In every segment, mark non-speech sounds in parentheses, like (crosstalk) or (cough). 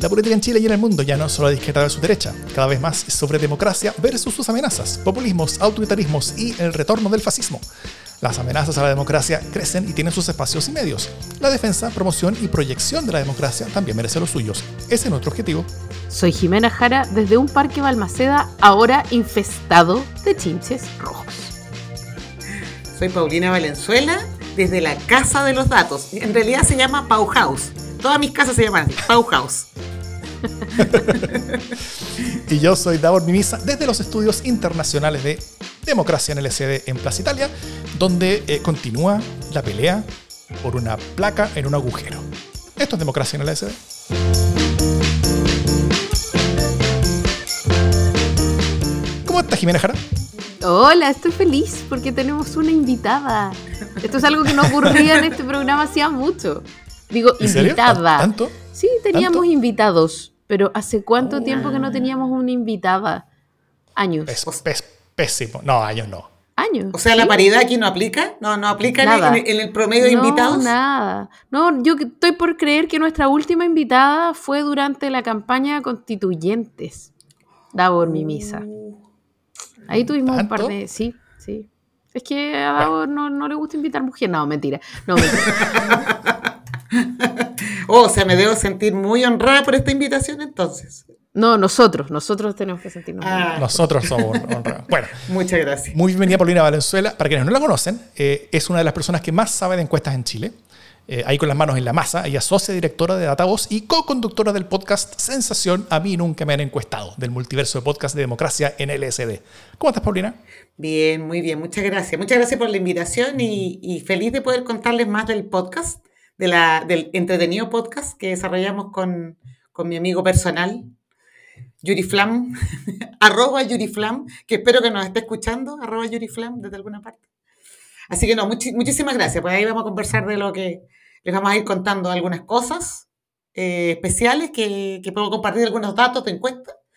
La política en Chile y en el mundo ya no es solo de izquierda versus derecha, cada vez más es sobre democracia versus sus amenazas, populismos, autoritarismos y el retorno del fascismo. Las amenazas a la democracia crecen y tienen sus espacios y medios. La defensa, promoción y proyección de la democracia también merece los suyos. Ese es nuestro objetivo. Soy Jimena Jara desde un parque Balmaceda ahora infestado de chinches rojos. Soy Paulina Valenzuela desde la Casa de los Datos. En realidad se llama Pau House. Todas mis casas se llaman Pau House. (laughs) y yo soy Davor Mimisa desde los estudios internacionales de Democracia en LSD en Plaza Italia, donde eh, continúa la pelea por una placa en un agujero. Esto es Democracia en LSD. ¿Cómo estás, Jimena Jara? Hola, estoy feliz porque tenemos una invitada. Esto es algo que no ocurría en este programa hacía mucho. Digo, invitada. ¿Tanto? Sí, teníamos invitados, pero ¿hace cuánto tiempo que no teníamos una invitada? Años. pésimo. No, años no. Años. O sea, la paridad aquí no aplica, no, no aplica en, el promedio de invitados. No, nada. No, yo estoy por creer que nuestra última invitada fue durante la campaña Constituyentes. Davor Mimisa. Ahí tuvimos un par de. Sí, sí. Es que a Davor no, no, le gusta invitar mujeres. No, mentira. No, mentira. (laughs) (laughs) oh, o sea, me debo sentir muy honrada por esta invitación entonces. No, nosotros, nosotros tenemos que sentirnos ah. Nosotros somos honrados. Bueno, (laughs) muchas gracias. Muy bienvenida Paulina Valenzuela. Para quienes no la conocen, eh, es una de las personas que más sabe de encuestas en Chile. Eh, ahí con las manos en la masa, ella es socia directora de Datavoz y co-conductora del podcast Sensación A mí nunca me han encuestado, del multiverso de podcast de democracia en LSD. ¿Cómo estás, Paulina? Bien, muy bien, muchas gracias. Muchas gracias por la invitación y, y feliz de poder contarles más del podcast, de la, del entretenido podcast que desarrollamos con, con mi amigo personal, Yuri Flam, (laughs) arroba Yuri Flam, que espero que nos esté escuchando, arroba Yuri Flam desde alguna parte. Así que no, muchísimas gracias. Pues ahí vamos a conversar de lo que les vamos a ir contando algunas cosas eh, especiales que, que, puedo compartir algunos datos de encuesta de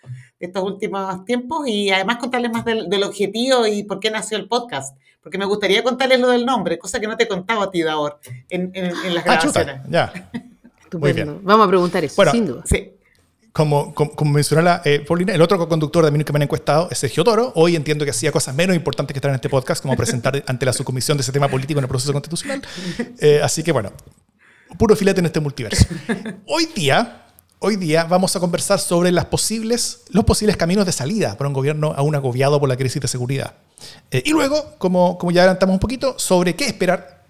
estos últimos tiempos y además contarles más del, objetivo y por qué nació el podcast. Porque me gustaría contarles lo del nombre, cosa que no te he contado a ti, Davor, en, en, las ah, grabaciones. ya. Muy bien. Vamos a preguntar eso, sin duda. Sí como, como, mencionó la, eh, Paulina, el otro co-conductor de mí que me han encuestado es Sergio Toro. Hoy entiendo que hacía cosas menos importantes que estar en este podcast, como presentar (laughs) ante la subcomisión de ese tema político en el proceso constitucional. Eh, así que bueno, puro filete en este multiverso. (laughs) Hoy día, hoy día vamos a conversar sobre los posibles caminos de salida para un gobierno aún agobiado por la crisis de seguridad. Eh, y luego, como, ya adelantamos un poquito, sobre qué esperar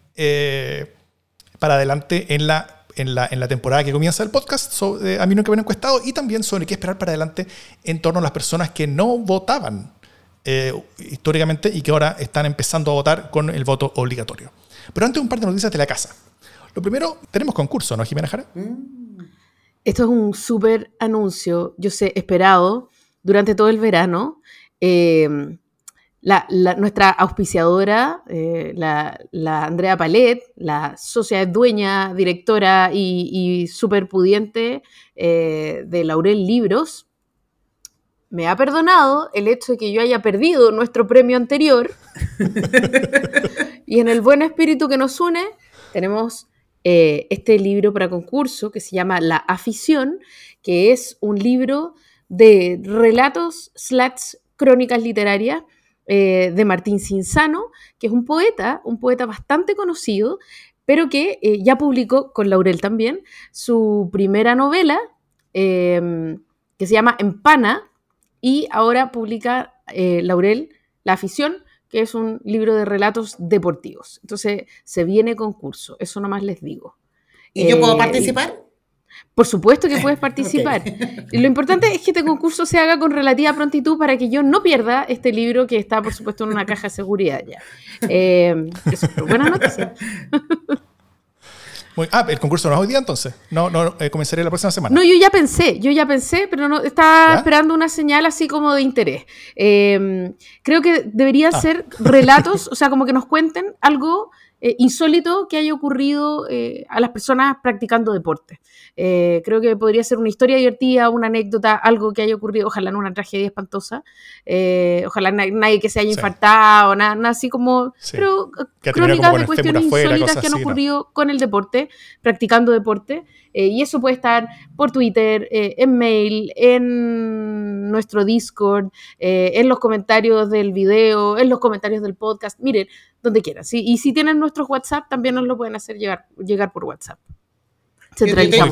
para adelante en la en la, en la temporada que comienza el podcast sobre, a mí no que me han encuestado y también sobre qué esperar para adelante en torno a las personas que no votaban eh, históricamente y que ahora están empezando a votar con el voto obligatorio. Pero antes un par de noticias de la casa. Lo primero, tenemos concurso, ¿no, Jimena Jara? Mm. Esto es un súper anuncio, yo sé, esperado durante todo el verano. Eh, nuestra auspiciadora, eh, la, Andrea Palet, la socia dueña, directora y, y súper pudiente eh, de Laurel Libros, me ha perdonado el hecho de que yo haya perdido nuestro premio anterior. (laughs) y en el buen espíritu que nos une, tenemos eh, este libro para concurso que se llama La afición, que es un libro de relatos slash crónicas literarias eh, de Martín Cinzano, que es un poeta, un poeta bastante conocido, pero que eh, ya publicó con Laurel también su primera novela, em, que se llama Empana, y ahora publica Laurel La afición, que es un libro de relatos deportivos. Entonces, se viene concurso, eso nomás les digo. ¿Y yo puedo participar? Por supuesto que puedes (laughs) participar. Lo importante es que este concurso se haga con relativa prontitud para que yo no pierda este libro que está, por supuesto, en una caja de seguridad ya. Eh, eso, buena (laughs) ah, el concurso no es hoy día entonces. No, no eh, comenzaría la próxima semana. No, yo ya pensé, yo ya pensé, pero no estaba esperando una señal así como de interés. Eh, creo que deberían ah. ser relatos, o sea, como que nos cuenten algo eh, insólito que haya ocurrido eh, a las personas practicando deporte. Eh, creo que podría ser una historia divertida, una anécdota, algo que haya ocurrido, ojalá no una tragedia espantosa, ojalá nadie que se haya infartado, nada, así como, pero crónicas de cuestiones insólitas que han ocurrido con el deporte, practicando deporte. y eso puede estar por Twitter, en mail, en nuestro Discord, en los comentarios del video, en los comentarios del podcast. Miren, donde quieran. ¿sí? Y si tienen nuestros WhatsApp, también nos lo pueden hacer llegar, llegar por WhatsApp.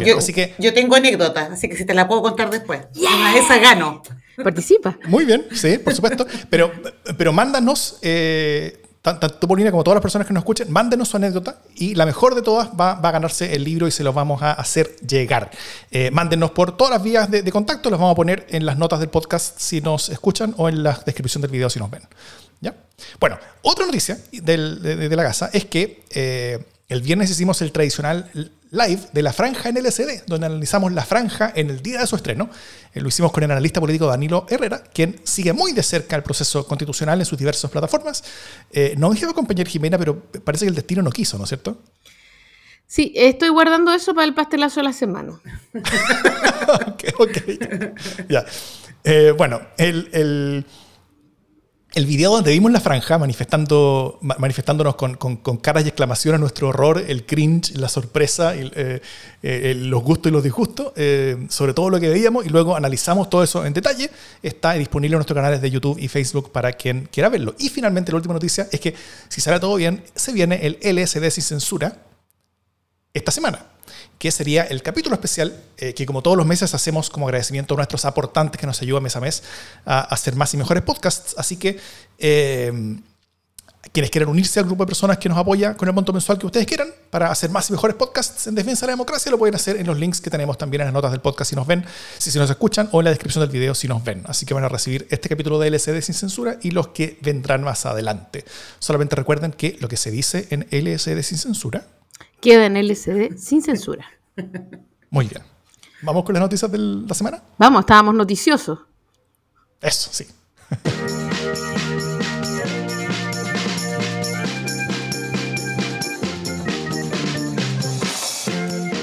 Yo, así que, yo tengo anécdotas, así que si te la puedo contar después. Una esa gano. Participa. Muy bien, sí, por supuesto. Pero, pero mándanos, eh, tanto Paulina como todas las personas que nos escuchen, mándenos su anécdota y la mejor de todas va, a ganarse el libro y se los vamos a hacer llegar. Eh, mándenos por todas las vías de, contacto, los vamos a poner en las notas del podcast si nos escuchan o en la descripción del video si nos ven. ¿Ya? Bueno, otra noticia de, la casa es que eh, el viernes hicimos el tradicional live de la franja en LCD, donde analizamos la franja en el día de su estreno. Eh, lo hicimos con el analista político Danilo Herrera, quien sigue muy de cerca el proceso constitucional en sus diversas plataformas. Eh, no dije acompañar Jimena, pero parece que el destino no quiso, ¿no es cierto? Sí, estoy guardando eso para el pastelazo de la semana. (laughs) ok, ok. ya. Eh, bueno, el el video donde vimos la franja manifestando, manifestándonos con, caras y exclamaciones nuestro horror, el cringe, la sorpresa, eh, eh, los gustos y los disgustos, eh, sobre todo lo que veíamos, y luego analizamos todo eso en detalle, está disponible en nuestros canales de YouTube y Facebook para quien quiera verlo. Y finalmente la última noticia es que, si sale todo bien, se viene el LSD sin censura esta semana que sería el capítulo especial eh, que como todos los meses hacemos como agradecimiento a nuestros aportantes que nos ayudan mes a mes a hacer más y mejores podcasts. Así que eh, quienes quieran unirse al grupo de personas que nos apoya con el monto mensual que ustedes quieran para hacer más y mejores podcasts en defensa de la democracia, lo pueden hacer en los links que tenemos también en las notas del podcast si nos ven, si, si nos escuchan, o en la descripción del video si nos ven. Así que van a recibir este capítulo de LCD sin censura y los que vendrán más adelante. Solamente recuerden que lo que se dice en LSD sin censura queda en LCD sin censura. Muy bien. ¿Vamos con las noticias de la semana? Vamos, estábamos noticiosos. Eso, sí.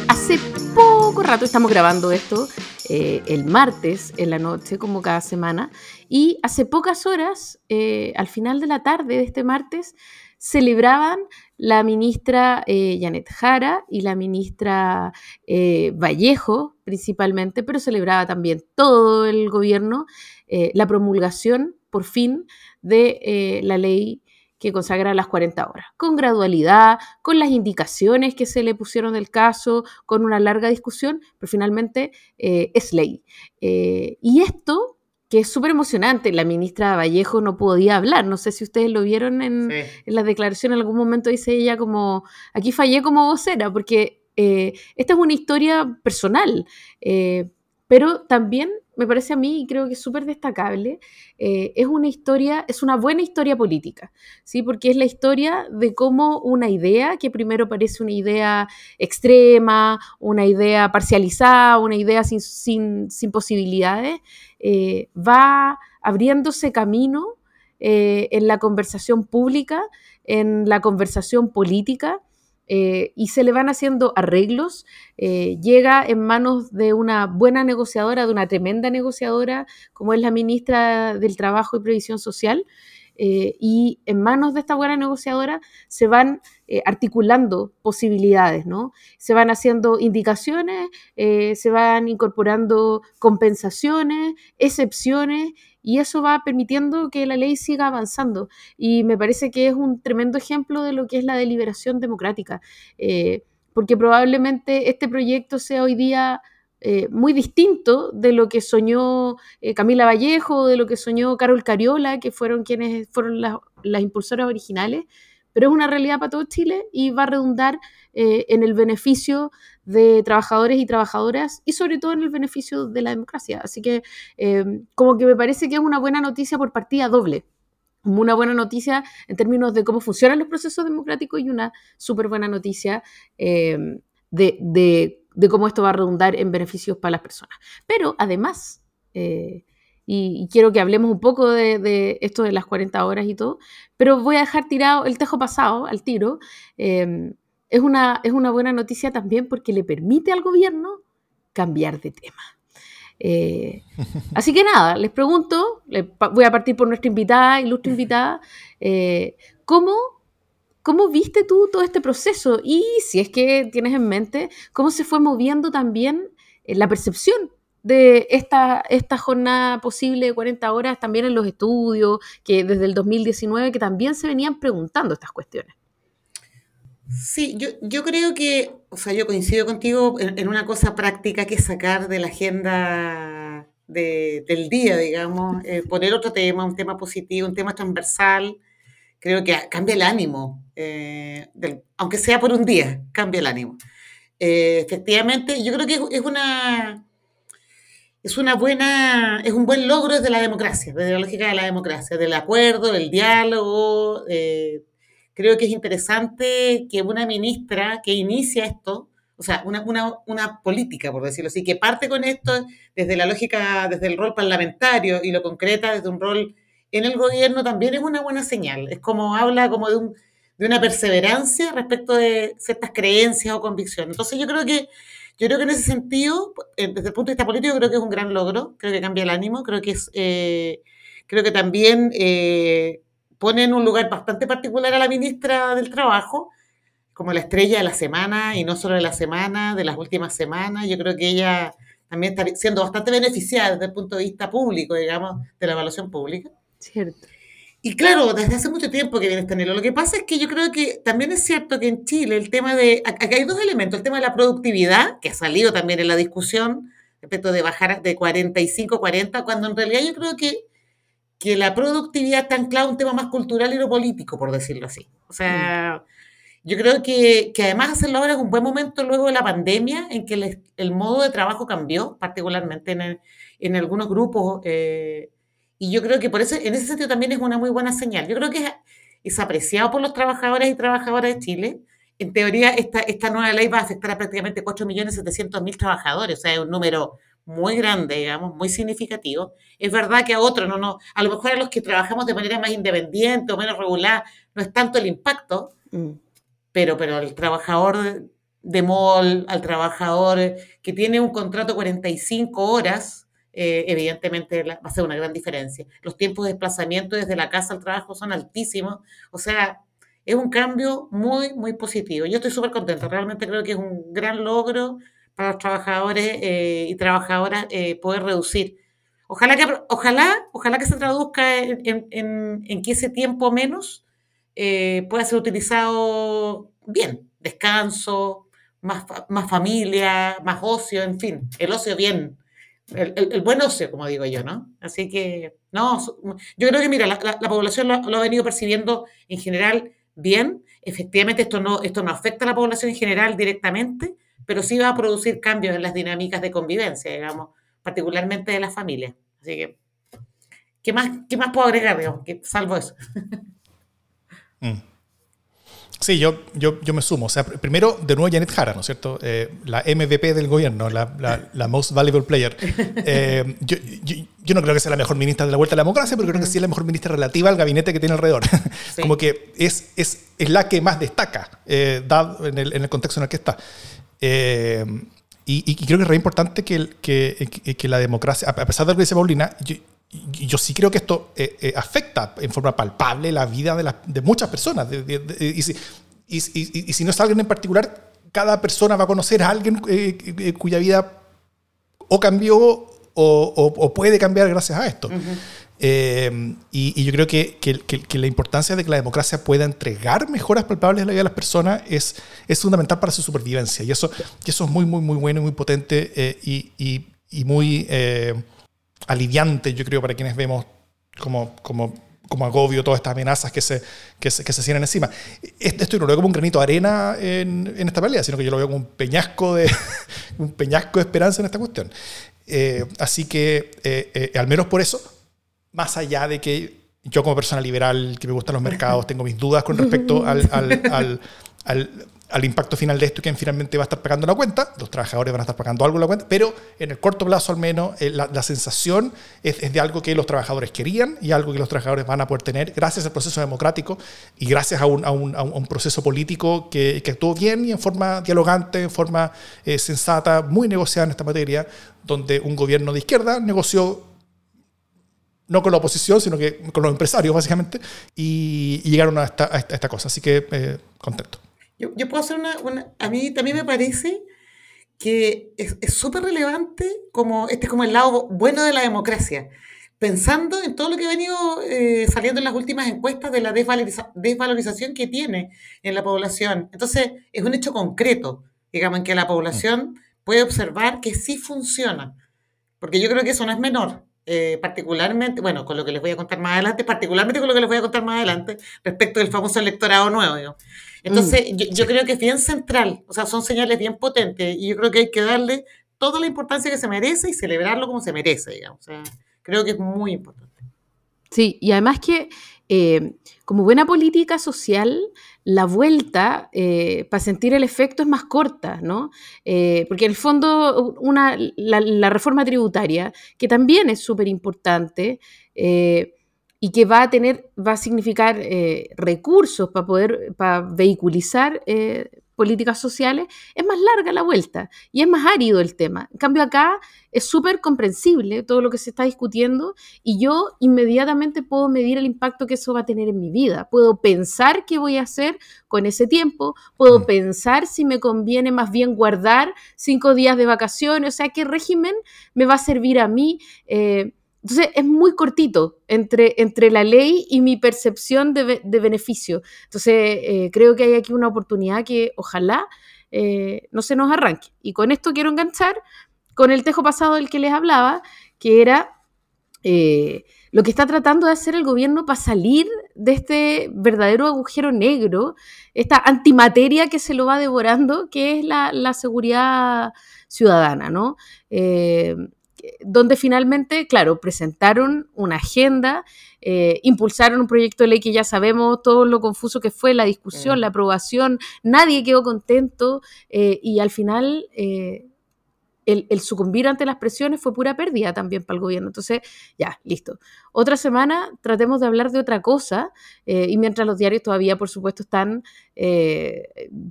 Hace poco rato estamos grabando esto, eh, el martes en la noche, como cada semana, y hace pocas horas, eh, al final de la tarde de este martes, celebraban la ministra eh, Janet Jara y la ministra eh, Vallejo principalmente, pero celebraba también todo el gobierno eh, la promulgación, por fin, de la ley que consagra las 40 horas, con gradualidad, con las indicaciones que se le pusieron del caso, con una larga discusión, pero finalmente es ley. y esto que es súper emocionante. La ministra Vallejo no podía hablar. No sé si ustedes lo vieron en, la declaración. En algún momento dice ella como, aquí fallé como vocera, porque eh, esta es una historia personal, eh, pero también me parece a mí, y creo que es súper destacable, eh, es una historia, es una buena historia política, ¿sí? Porque es la historia de cómo una idea, que primero parece una idea extrema, una idea parcializada, una idea sin, sin, posibilidades, eh, va abriéndose camino eh, en la conversación pública, en la conversación política, eh, y se le van haciendo arreglos, llega en manos de una buena negociadora, de una tremenda negociadora, como es la ministra del Trabajo y Previsión Social, eh, y en manos de esta buena negociadora se van articulando posibilidades, ¿no? Se van haciendo indicaciones, se van incorporando compensaciones, excepciones, y eso va permitiendo que la ley siga avanzando. Y me parece que es un tremendo ejemplo de lo que es la deliberación democrática, eh, porque probablemente este proyecto sea hoy día... Eh, muy distinto de lo que soñó eh, Camila Vallejo, de lo que soñó Carol Cariola, que fueron quienes fueron las, las impulsoras originales, pero es una realidad para todo Chile y va a redundar eh, en el beneficio de trabajadores y trabajadoras y sobre todo en el beneficio de la democracia. Así que como que me parece que es una buena noticia por partida doble. Una buena noticia en términos de cómo funcionan los procesos democráticos y una súper buena noticia eh, de, cómo esto va a redundar en beneficios para las personas. Pero además, y, quiero que hablemos un poco de, esto de las 40 horas y todo, pero voy a dejar tirado el tejo pasado al tiro. Em, es, una, es una buena noticia también porque le permite al gobierno cambiar de tema. Eh, (laughs) así que nada, les pregunto, voy a partir por nuestra invitada, ilustre invitada, eh, ¿cómo, ¿cómo viste tú todo este proceso? Y si es que tienes en mente, ¿cómo se fue moviendo también eh, la percepción de esta, esta jornada posible de 40 horas también en los estudios, que desde el 2019, que también se venían preguntando estas cuestiones? Sí, yo, yo creo que, o sea, yo coincido contigo en, una cosa práctica que es sacar de la agenda del día, digamos, eh, poner otro tema, un tema positivo, un tema transversal, creo que cambia el ánimo, eh, aunque sea por un día, cambia el ánimo. Eh, efectivamente, yo creo que es una, es una buena, es un buen logro desde la democracia, desde la lógica de la democracia, del acuerdo, del diálogo, creo que es interesante que una ministra que inicia esto, o sea, una, una, política, por decirlo así, que parte con esto desde la lógica, desde el rol parlamentario y lo concreta desde un rol en el gobierno, también es una buena señal. Es como habla como de, un, de una perseverancia respecto de ciertas creencias o convicciones. Entonces yo creo que yo creo que en ese sentido, eh, desde el punto de vista político, creo que es un gran logro, creo que cambia el ánimo, creo que es, eh, creo que también eh, pone en un lugar bastante particular a la ministra del Trabajo, como la estrella de la semana, y no solo de la semana, de las últimas semanas. Yo creo que ella también está siendo bastante beneficiada desde el punto de vista público, digamos, de la evaluación pública. Cierto. Y claro, desde hace mucho tiempo que viene anhelo. Lo que pasa es que yo creo que también es cierto que en Chile el tema de... Acá hay dos elementos. El tema de la productividad, que ha salido también en la discusión respecto de bajar de 45 a 40, cuando en realidad yo creo que que la productividad está anclada un tema más cultural y no político, por decirlo así. O sea, yo creo que, que, además hacerlo ahora es un buen momento luego de la pandemia, en que el, modo de trabajo cambió, particularmente en, en algunos grupos. Eh, y yo creo que por eso, en ese sentido también es una muy buena señal. Yo creo que es, es apreciado por los trabajadores y trabajadoras de Chile. En teoría, esta, esta nueva ley va a afectar a prácticamente 4.700.000 trabajadores, o sea, es un número muy grande, digamos, muy significativo. Es verdad que a otros, no, no, a lo mejor a los que trabajamos de manera más independiente o menos regular, no es tanto el impacto, mm. pero, pero al trabajador de mall, al trabajador que tiene un contrato 45 horas, eh, evidentemente va a ser una gran diferencia. Los tiempos de desplazamiento desde la casa al trabajo son altísimos, o sea, es un cambio muy, muy positivo. Yo estoy súper contenta, realmente creo que es un gran logro para los trabajadores eh, y trabajadoras eh, poder reducir. Ojalá que, ojalá, ojalá que se traduzca en, que ese tiempo menos pueda ser utilizado bien, descanso, más, más familia, más ocio, en fin, el ocio bien, el, el, buen ocio, como digo yo, ¿no? Así que, no, yo creo que, mira, la, la, población lo, ha venido percibiendo en general bien. Efectivamente, esto no, esto no afecta a la población en general directamente, pero sí va a producir cambios en las dinámicas de convivencia, digamos, particularmente de las familias. Así que, ¿qué más, qué más puedo agregar, digamos, salvo eso? Mm. Sí, yo, yo, yo me sumo. O sea, primero, de nuevo, Janet Jara, ¿no es cierto? Eh, la MVP del gobierno, la, la, la Most Valuable Player. (laughs) Eh, yo, yo, no creo que sea la mejor ministra de la Vuelta a la Democracia, pero creo que sí es la mejor ministra relativa al gabinete que tiene alrededor. (laughs) Como que es, es, es, la que más destaca, eh, dado en el, en el contexto en el que está. Eh, y, creo que es re importante que, que, que, la democracia, a pesar de lo que dice Paulina, yo, yo sí creo que esto eh, eh, afecta en forma palpable la vida de, de muchas personas. y, si, y, si, no es alguien en particular, cada persona va a conocer a alguien cuya vida o cambió o, o, puede cambiar gracias a esto. Eh, y, yo creo que, que, la importancia de que la democracia pueda entregar mejoras palpables a la vida de las personas es, es fundamental para su supervivencia. Y eso, y eso es muy, muy, muy bueno y muy potente eh, y, y, muy eh, aliviante, yo creo, para quienes vemos como, como, como agobio todas estas amenazas que se, que se, que se cierran encima. Esto yo no lo veo como un granito de arena en, en, esta pelea, sino que yo lo veo como un peñasco de, (laughs) un peñasco de esperanza en esta cuestión. así que, al menos por eso, más allá de que yo como persona liberal, que me gustan los mercados, tengo mis dudas con respecto al impacto final de esto, quien finalmente va a estar pagando la cuenta, los trabajadores van a estar pagando algo la cuenta, pero en el corto plazo al menos eh, la, sensación es, de algo que los trabajadores querían y algo que los trabajadores van a poder tener gracias al proceso democrático y gracias a un, a un, a un proceso político que, que, actuó bien y en forma dialogante, en forma eh, sensata, muy negociada en esta materia, donde un gobierno de izquierda negoció no con la oposición, sino que con los empresarios, básicamente, y, llegaron a esta, a esta, cosa. Así que eh, contento. Yo, yo, puedo hacer una, A mí también me parece que es súper relevante como este es como el lado bueno de la democracia. Pensando en todo lo que ha venido eh, saliendo en las últimas encuestas de la desvalorización que tiene en la población. Entonces, es un hecho concreto, digamos, en que la población puede observar que sí funciona. Porque yo creo que eso no es menor. Eh, particularmente, bueno, con lo que les voy a contar más adelante, particularmente con lo que les voy a contar más adelante, respecto del famoso electorado nuevo. Entonces, mm, yo, creo que es bien central, o sea, son señales bien potentes y yo creo que hay que darle toda la importancia que se merece y celebrarlo como se merece, digamos. O sea, creo que es muy importante. Sí, y además que eh, como buena política social, la vuelta eh, para sentir el efecto es más corta, ¿no? Eh, porque en el fondo una, la, reforma tributaria, que también es súper importante, y que va a tener, va a significar recursos para poder, para vehiculizar políticas sociales, es más larga la vuelta y es más árido el tema. En cambio acá es súper comprensible todo lo que se está discutiendo y yo inmediatamente puedo medir el impacto que eso va a tener en mi vida. Puedo pensar qué voy a hacer con ese tiempo, puedo mm. pensar si me conviene más bien guardar cinco días de vacaciones, o sea, qué régimen me va a servir a mí. Eh, entonces es muy cortito entre, entre la ley y mi percepción de, beneficio. Entonces eh, creo que hay aquí una oportunidad que ojalá eh, no se nos arranque. Y con esto quiero enganchar con el tejo pasado del que les hablaba, que era eh, lo que está tratando de hacer el gobierno para salir de este verdadero agujero negro, esta antimateria que se lo va devorando, que es la, la seguridad ciudadana, ¿no? Donde finalmente, claro, presentaron una agenda, eh, impulsaron un proyecto de ley que ya sabemos todo lo confuso que fue, la discusión, la aprobación, nadie quedó contento eh, y al final eh, el, sucumbir ante las presiones fue pura pérdida también para el gobierno. Entonces, ya, listo. Otra semana tratemos de hablar de otra cosa eh, y mientras los diarios todavía, por supuesto, están eh,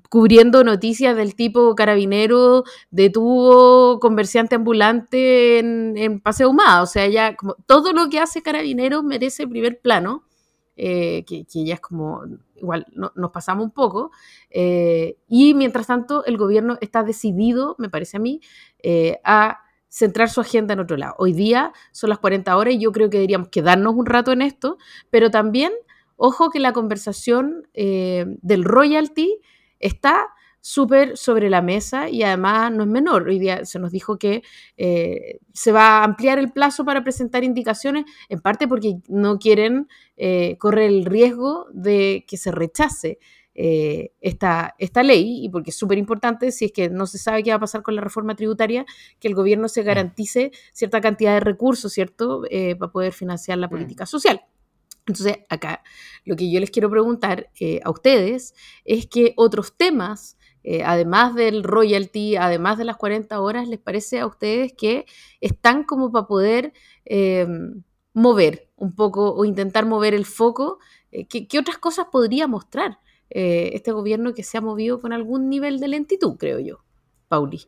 cubriendo noticias del tipo carabinero detuvo comerciante ambulante en, en Paseo Humada. O sea, ya como todo lo que hace carabinero merece primer plano. Eh, que, ya es como, igual nos pasamos un poco, eh, y mientras tanto el gobierno está decidido, me parece a mí, eh, a centrar su agenda en otro lado. Hoy día son las 40 horas y yo creo que deberíamos quedarnos un rato en esto, pero también, ojo que la conversación del royalty está súper sobre la mesa y además no es menor. Hoy día se nos dijo que eh, se va a ampliar el plazo para presentar indicaciones, en parte porque no quieren eh, correr el riesgo de que se rechace. Eh, esta, esta ley y porque es súper importante si es que no se sabe qué va a pasar con la reforma tributaria, que el gobierno se mm. garantice cierta cantidad de recursos, ¿cierto?, para poder financiar la mm. política social. Entonces, acá lo que yo les quiero preguntar a ustedes es que otros temas eh, además del royalty, además de las 40 horas, ¿les parece a ustedes que están como para poder em, mover un poco o intentar mover el foco? Eh, ¿qué, otras cosas podría mostrar eh, este gobierno que se ha movido con algún nivel de lentitud, creo yo? Pauli.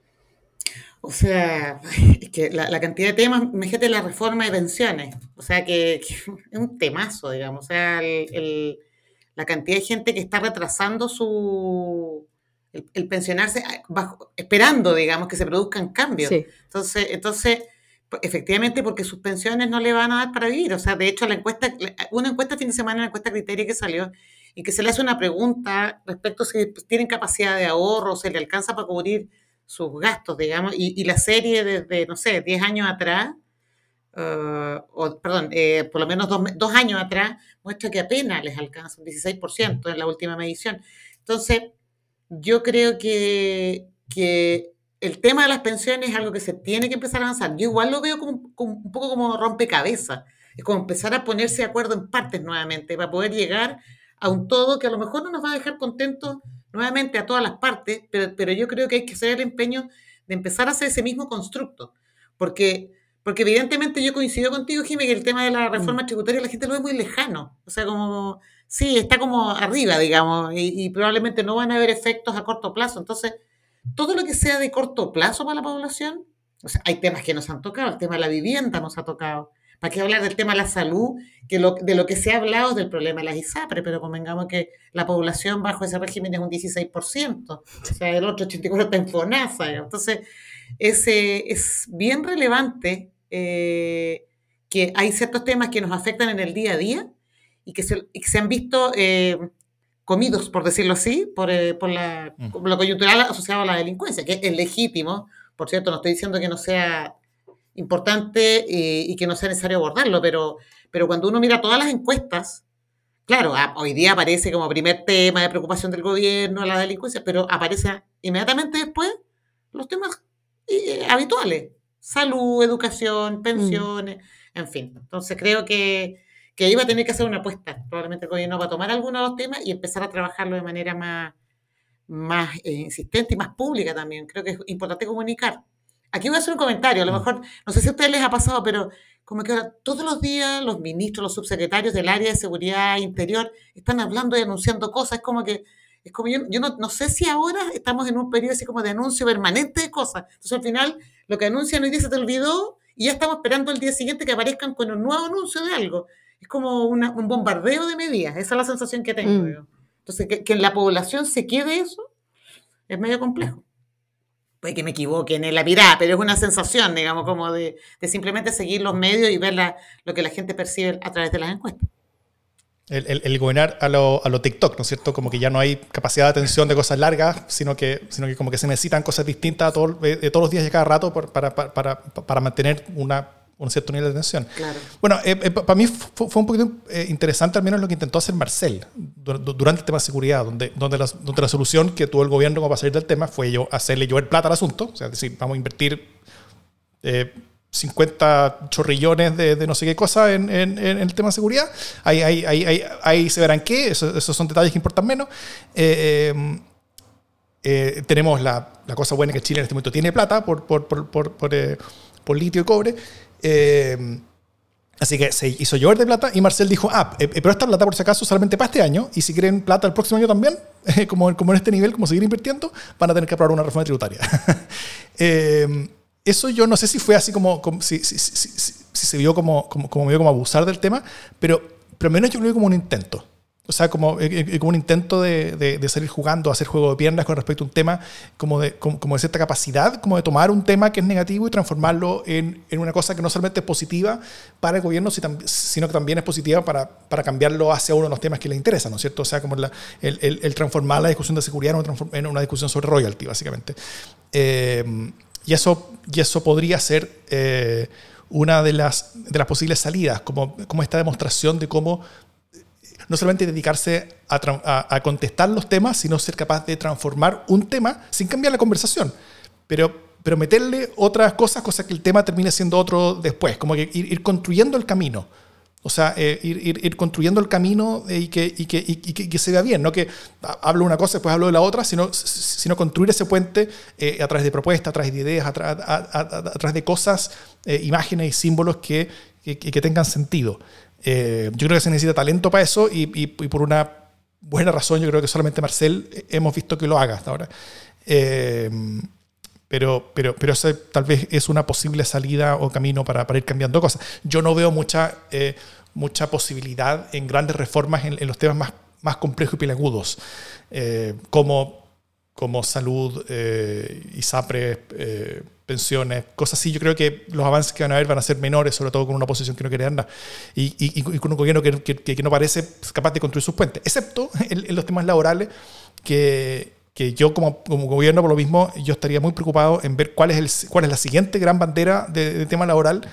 O sea, (laughs) es que la, cantidad de temas, imagínate la reforma de pensiones, o sea que, es un temazo, digamos, o sea, la cantidad de gente que está retrasando su, el, pensionarse ah, bajo, esperando, digamos, que se produzcan cambios. Entonces, entonces, pues, efectivamente, porque sus pensiones no le van a dar para vivir. O sea, de hecho, la encuesta, una encuesta fin de semana, una encuesta criteria que salió, y que se le hace una pregunta respecto a si tienen capacidad de ahorro, se le alcanza para cubrir sus gastos, digamos, y, la serie desde, no sé, 10 años atrás, uh, o perdón, eh, por lo menos dos, dos, años atrás, muestra que apenas les alcanza un 16% en la última medición. Entonces, yo creo que, el tema de las pensiones es algo que se tiene que empezar a avanzar. Yo igual lo veo como, un poco como rompecabezas. Es como empezar a ponerse de acuerdo en partes nuevamente para poder llegar a un todo que a lo mejor no nos va a dejar contentos nuevamente a todas las partes, pero, pero yo creo que hay que hacer el empeño de empezar a hacer ese mismo constructo, porque, porque evidentemente yo coincido contigo, Jimmy, que el tema de la reforma mm. tributaria la gente lo ve muy lejano, o sea, como, sí, está como arriba, digamos, y, probablemente no van a haber efectos a corto plazo, entonces, todo lo que sea de corto plazo para la población, o sea, hay temas que nos han tocado, el tema de la vivienda nos ha tocado, ¿Para qué hablar del tema de la salud? Que de lo que se ha hablado es del problema de las ISAPRE, pero convengamos que la población bajo ese régimen es un 16%, o sea, el otro 84% está en FONASA. Entonces, ese, es bien relevante eh, que hay ciertos temas que nos afectan en el día a día y que se, han visto eh, comidos, por decirlo así, por, eh, por, la, mm. por lo coyuntural asociado a la delincuencia, que es legítimo. Por cierto, no estoy diciendo que no sea importante eh, y que no sea necesario abordarlo, pero, pero cuando uno mira todas las encuestas, claro, hoy día aparece como primer tema de preocupación del gobierno la delincuencia, pero aparece inmediatamente después los temas eh, habituales, salud, educación, pensiones, en fin. Entonces creo que, que ahí va a tener que hacer una apuesta. Probablemente el gobierno va a tomar algunos de los temas y empezar a trabajarlo de manera más, más eh, insistente y más pública también. Creo que es importante comunicar. Aquí voy a hacer un comentario, a lo mm. mejor, no sé si a ustedes les ha pasado, pero como que todos los días los ministros, los subsecretarios del área de seguridad interior están hablando y anunciando cosas, es como que, es como yo, yo no, no, sé si ahora estamos en un periodo así como de anuncio permanente de cosas. Entonces al final lo que anuncian hoy día se te olvidó y ya estamos esperando el día siguiente que aparezcan con un nuevo anuncio de algo. Es como un bombardeo de medidas, esa es la sensación que tengo. Mm. Entonces que, que en la población se quede eso es medio complejo puede que me equivoque en la mirada, pero es una sensación, digamos, como de, simplemente seguir los medios y ver lo que la gente percibe a través de las encuestas. El, el, gobernar a lo, a lo, TikTok, ¿no es cierto? Como que ya no hay capacidad de atención de cosas largas, sino que, sino que como que se necesitan cosas distintas de, todos los días y cada rato para, para, para, para mantener una un cierto nivel de atención. Bueno, eh, eh, para mí fue, un poquito eh, interesante al menos lo que intentó hacer Marcel durante el tema de seguridad, donde, donde, la, donde la solución que tuvo el gobierno como para salir del tema fue yo hacerle llover plata al asunto, o sea, es decir, vamos a invertir 50 chorrillones de, de, no sé qué cosa en, en, el tema de seguridad, ahí, ahí, ahí, ahí se verán qué, esos, son detalles que importan menos. tenemos la, la, cosa buena que Chile en este momento tiene plata por, por, por, por, por litio y cobre, eh, así que se hizo llover de plata y Marcel dijo, ah, eh, pero esta plata por si acaso solamente para este año y si quieren plata el próximo año también, (laughs) como, en este nivel, como seguir invirtiendo, van a tener que aprobar una reforma tributaria. (laughs) Eh, eso yo no sé si fue así como, si, se vio como, como, como, como abusar del tema, pero, pero menos yo lo vi como un intento. O sea, como, eh, eh, como un intento de, de, salir jugando, hacer juego de piernas con respecto a un tema, como de, como, de cierta capacidad, como de tomar un tema que es negativo y transformarlo en, en una cosa que no solamente es positiva para el gobierno, sino que también es positiva para, para cambiarlo hacia uno de los temas que le interesan, ¿no es cierto? O sea, como la, el, el, transformar la discusión de seguridad en una, discusión sobre royalty, básicamente. Eh, y, eso, y eso podría ser una de las, de las posibles salidas, como, como esta demostración de cómo no solamente dedicarse a, contestar los temas, sino ser capaz de transformar un tema sin cambiar la conversación. Pero, pero meterle otras cosas, cosa que el tema termine siendo otro después, como que ir, construyendo el camino. O sea, eh, ir, ir, construyendo el camino y, que, y, que, y, que, se vea bien, no que hablo una cosa y después hablo de la otra, sino, sino construir ese puente eh, a través de propuestas, a través de ideas, a, través de cosas, eh, imágenes y símbolos que, que, tengan sentido. Eh, yo creo que se necesita talento para eso y, por una buena razón yo creo que solamente Marcel hemos visto que lo haga hasta ahora. Eh, pero, pero, pero ese tal vez es una posible salida o camino para, para ir cambiando cosas. Yo no veo mucha, eh, mucha posibilidad en grandes reformas en, los temas más, más complejos y pelagudos, como, como salud, y SAPRE pensiones, cosas así. Yo creo que los avances que van a haber van a ser menores, sobre todo con una oposición que no quiere andar y, y, con un gobierno que, que, no parece capaz de construir sus puentes, excepto (laughs) en, los temas laborales que, que yo como, como, gobierno, por lo mismo, yo estaría muy preocupado en ver cuál es, el, cuál es la siguiente gran bandera de, tema laboral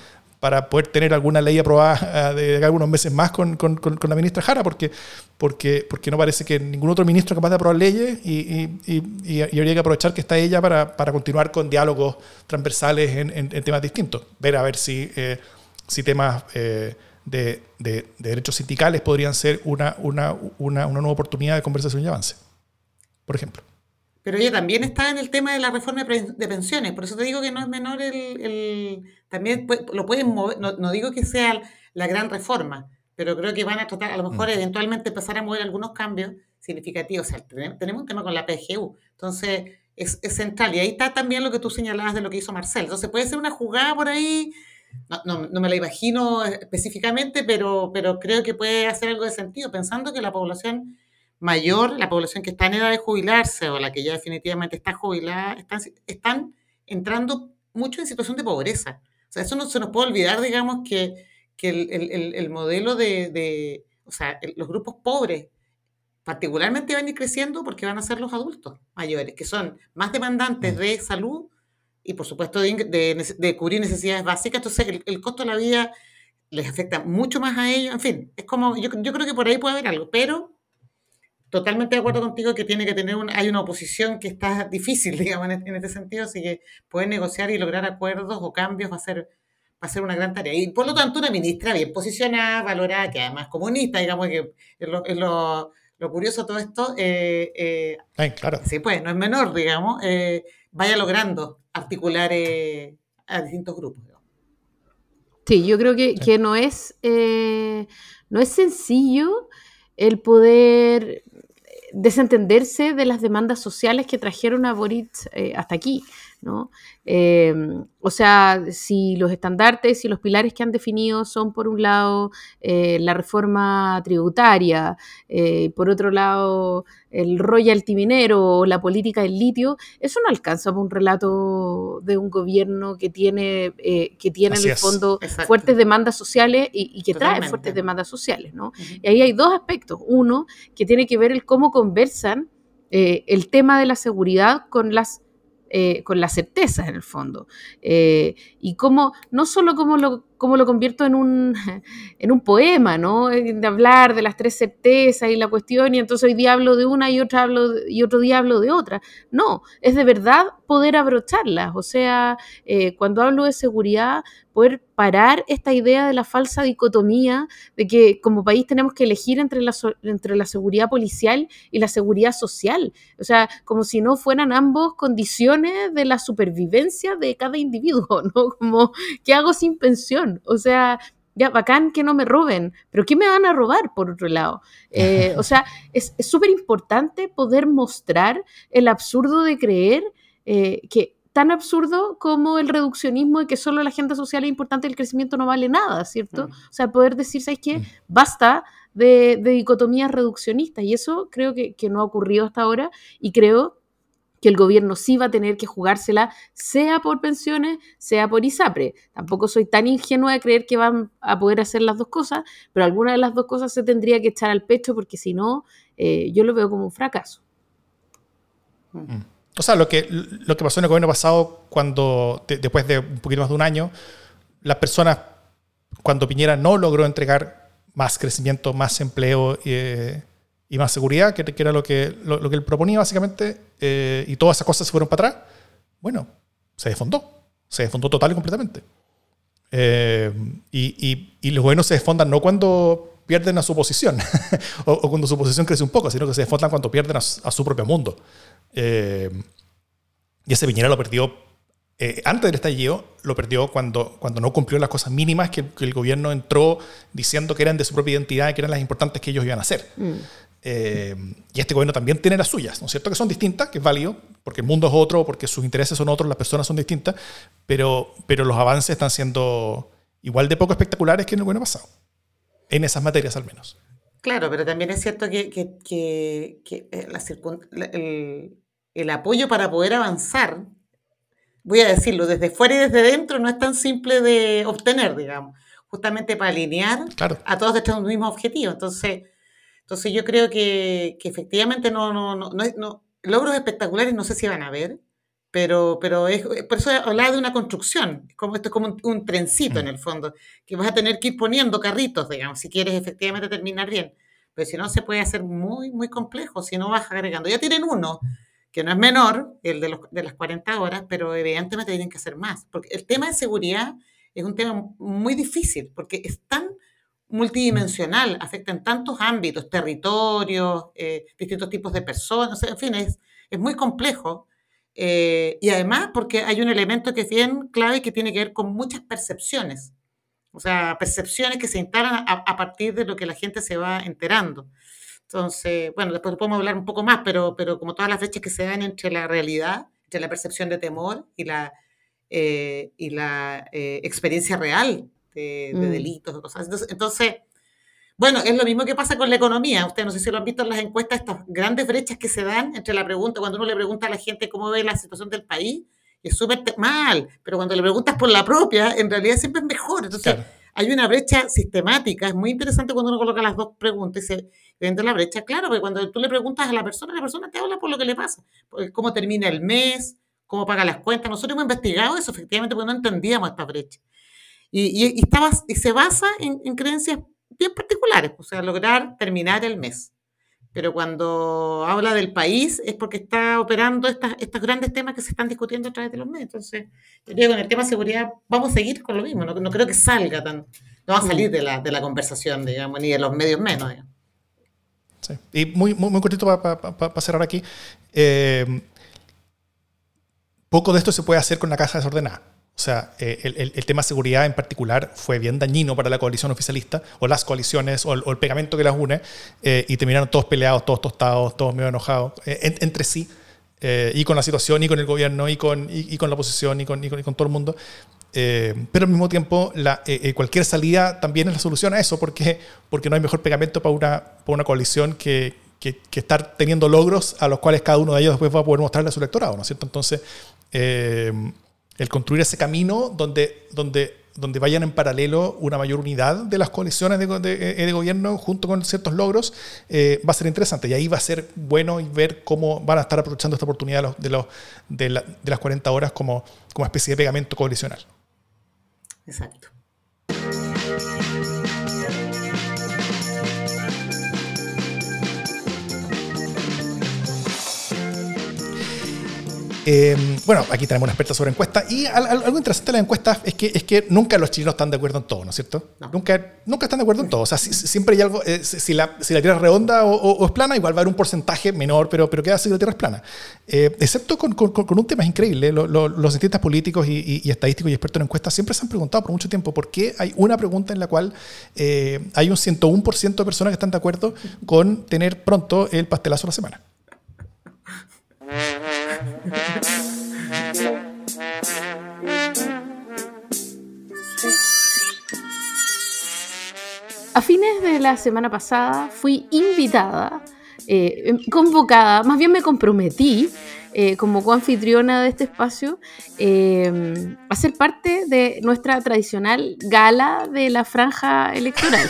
para poder tener alguna ley aprobada eh, de, algunos meses más con, con, la ministra Jara, porque, porque, porque no parece que ningún otro ministro es capaz de aprobar leyes y, y, y, habría que aprovechar que está ella para, para continuar con diálogos transversales en, en, temas distintos. Ver a ver si, eh, si temas eh, de, de, de, derechos sindicales podrían ser una, una, una, una nueva oportunidad de conversación y avance. por ejemplo. Pero ella también está en el tema de la reforma de pensiones, por eso te digo que no es menor el... también lo pueden mover, no, digo que sea la gran reforma, pero creo que van a tratar, a lo mejor mm. eventualmente empezar a mover algunos cambios significativos. O sea, tenemos un tema con la PGU, entonces es, central. Y ahí está también lo que tú señalabas de lo que hizo Marcel. Entonces puede ser una jugada por ahí, no, no, me la imagino específicamente, pero, pero creo que puede hacer algo de sentido, pensando que la población mayor, la población que está en edad de jubilarse o la que ya definitivamente está jubilada, están, están entrando mucho en situación de pobreza. O sea, eso no se nos puede olvidar, digamos, que, que el, el, el, modelo de, de, o sea, los grupos pobres particularmente van a ir creciendo porque van a ser los adultos mayores, que son más demandantes mm. de salud y, por supuesto, de, de, de cubrir necesidades básicas. Entonces, el, el, costo de la vida les afecta mucho más a ellos. En fin, es como, yo, yo creo que por ahí puede haber algo, pero totalmente de acuerdo contigo que tiene que tener una, hay una oposición que está difícil, (laughs) digamos, en, este sentido, así que poder negociar y lograr acuerdos o cambios va a ser va a ser una gran tarea. Y por lo tanto, una ministra bien posicionada, valorada, que además comunista, digamos que es lo, es lo, lo curioso de todo esto, eh, eh claro. sí, pues, no es menor, digamos, eh, vaya logrando articular eh, a distintos grupos. Sí, yo creo que, que no, es, no es sencillo el poder desentenderse de las demandas sociales que trajeron a Boric hasta aquí. ¿No? Em, o sea, si los estandartes y los pilares que han definido son, por un lado, eh, la reforma tributaria, eh, por otro lado, el royalty minero o la política del litio, eso no alcanza para un relato de un gobierno que tiene, eh, que tiene en el fondo fuertes demandas sociales y, que trae fuertes demandas sociales. ¿no? Y ahí hay dos aspectos. Uno, que tiene que ver el cómo conversan el tema de la seguridad con las eh, con la certeza en el fondo. Eh, y cómo, no solo cómo lo, cómo lo convierto en un, (laughs) en un poema, ¿no? De hablar de las tres certezas y la cuestión, y entonces hoy día hablo de una y, otra hablo, y otro día hablo de otra. No, es de verdad poder abrocharlas. O sea, eh, cuando hablo de seguridad, poder parar esta idea de la falsa dicotomía de que como país tenemos que elegir entre la, entre la seguridad policial y la seguridad social. O sea, como si no fueran ambos condiciones de la supervivencia de cada individuo, (laughs) ¿no? Como, ¿qué hago sin pensión? O sea, ya, bacán que no me roben, pero ¿qué me van a robar por otro lado? Eh, (laughs) o sea, es súper importante poder mostrar el absurdo de creer eh, que tan absurdo como el reduccionismo de que solo la agenda social es importante y el crecimiento no vale nada, ¿cierto? Mm. O sea, poder decir, ¿sabes qué? Mm. Basta de, dicotomías reduccionistas y eso creo que, no ha ocurrido hasta ahora y creo que el gobierno sí va a tener que jugársela, sea por pensiones, sea por ISAPRE. Tampoco soy tan ingenua de creer que van a poder hacer las dos cosas, pero alguna de las dos cosas se tendría que echar al pecho porque si no, eh, yo lo veo como un fracaso. Mm. O sea, lo que, lo que pasó en el gobierno pasado, cuando después de un poquito más de un año, las personas, cuando Piñera no logró entregar más crecimiento, más empleo eh, y más seguridad, que, era lo que, lo, que él proponía básicamente, eh, y todas esas cosas se fueron para atrás, bueno, se desfondó. Se desfondó total y completamente. Eh, y, y, los gobiernos se desfondan no cuando pierden a su posición (laughs) o, cuando su posición crece un poco, sino que se desfondan cuando pierden a su propio mundo. Eh, y ese Piñera lo perdió eh, antes del estallido, lo perdió cuando, cuando no cumplió las cosas mínimas que, el gobierno entró diciendo que eran de su propia identidad y que eran las importantes que ellos iban a hacer. Mm. Eh, y este gobierno también tiene las suyas, ¿no es cierto? Que son distintas, que es válido, porque el mundo es otro, porque sus intereses son otros, las personas son distintas, pero, pero los avances están siendo igual de poco espectaculares que en el gobierno pasado, en esas materias al menos. Claro, pero también es cierto que, que, que, la, el, el apoyo para poder avanzar, voy a decirlo, desde fuera y desde dentro no es tan simple de obtener, digamos, justamente para alinear a todos estos mismos objetivos. Entonces, entonces yo creo que, efectivamente no, no, no, no, logros espectaculares no sé si van a haber, pero, pero es, por eso hablaba de una construcción, como, esto es como un, trencito en mm. el fondo, que vas a tener que ir poniendo carritos, digamos, si quieres efectivamente terminar bien. Pero si no, se puede hacer muy, muy complejo, si no vas agregando. Ya tienen uno, que no es menor, el de, los, de las 40 horas, pero evidentemente tienen que hacer más, porque el tema de seguridad es un tema muy difícil, porque es tan multidimensional, afecta en tantos ámbitos, territorios, eh, distintos tipos de personas, en fin, es, es muy complejo. Eh, y además porque hay un elemento que es bien clave que tiene que ver con muchas percepciones. O sea, percepciones que se instalan a, partir de lo que la gente se va enterando. Entonces, bueno, después podemos hablar un poco más, pero, pero como todas las fechas que se dan entre la realidad, entre la percepción de temor y la, eh, y la experiencia real de, mm. delitos o cosas. Entonces, entonces, bueno, es lo mismo que pasa con la economía. Ustedes no sé si lo han visto en las encuestas, estas grandes brechas que se dan entre la pregunta, cuando uno le pregunta a la gente cómo ve la situación del país, es súper mal, pero cuando le preguntas por la propia, en realidad siempre es mejor. Entonces, hay una brecha sistemática. Es muy interesante cuando uno coloca las dos preguntas y se dentro la brecha. Claro, porque cuando tú le preguntas a la persona, la persona te habla por lo que le pasa, cómo termina el mes, cómo paga las cuentas. Nosotros hemos investigado eso, efectivamente, porque no entendíamos esta brecha. Y, y, y se basa en, creencias bien particulares, o sea, lograr terminar el mes. Pero cuando habla del país es porque está operando estas, estos grandes temas que se están discutiendo a través de los medios. Entonces, yo digo, con el tema de seguridad vamos a seguir con lo mismo, no, no creo que salga tan, no va a salir de la, de la conversación, digamos, ni de los medios menos. Sí. Y muy, muy, muy cortito para cerrar aquí. Eh, poco de esto se puede hacer con la caja desordenada. O sea, eh, el, el, tema de seguridad en particular fue bien dañino para la coalición oficialista, o las coaliciones, o el, pegamento que las une, eh, y terminaron todos peleados, todos tostados, todos medio enojados eh, entre sí, y con la situación, y con el gobierno, y con, y, con la oposición, y con, y con, todo el mundo. pero al mismo tiempo, la, cualquier salida también es la solución a eso, porque, porque no hay mejor pegamento para una, para una coalición que, que, que, estar teniendo logros a los cuales cada uno de ellos después va a poder mostrarle a su electorado, ¿no es cierto? Entonces, el construir ese camino donde, donde, donde vayan en paralelo una mayor unidad de las coaliciones de, de, gobierno junto con ciertos logros, eh, va a ser interesante. Y ahí va a ser bueno ver cómo van a estar aprovechando esta oportunidad de, de las 40 horas como, como especie de pegamento coalicional. Exacto. Em, bueno, aquí tenemos una experta sobre encuestas y algo interesante de las encuestas es que, es que nunca los chilenos están de acuerdo en todo, ¿no es cierto? Nunca, nunca están de acuerdo en todo. O sea, siempre hay algo, eh, si, la, si la Tierra es redonda o, es plana, igual va a haber un porcentaje menor, pero, pero queda así la Tierra es plana. Eh, excepto con, con, con, un tema increíble, los cientistas políticos y, estadísticos y expertos en encuestas siempre se han preguntado por mucho tiempo por qué hay una pregunta en la cual eh, hay un 101% de personas que están de acuerdo con tener pronto el pastelazo de la semana. A fines de la semana pasada fui invitada, eh, convocada, más bien me comprometí eh, como coanfitriona de este espacio eh, a ser parte de nuestra tradicional gala de la franja electoral.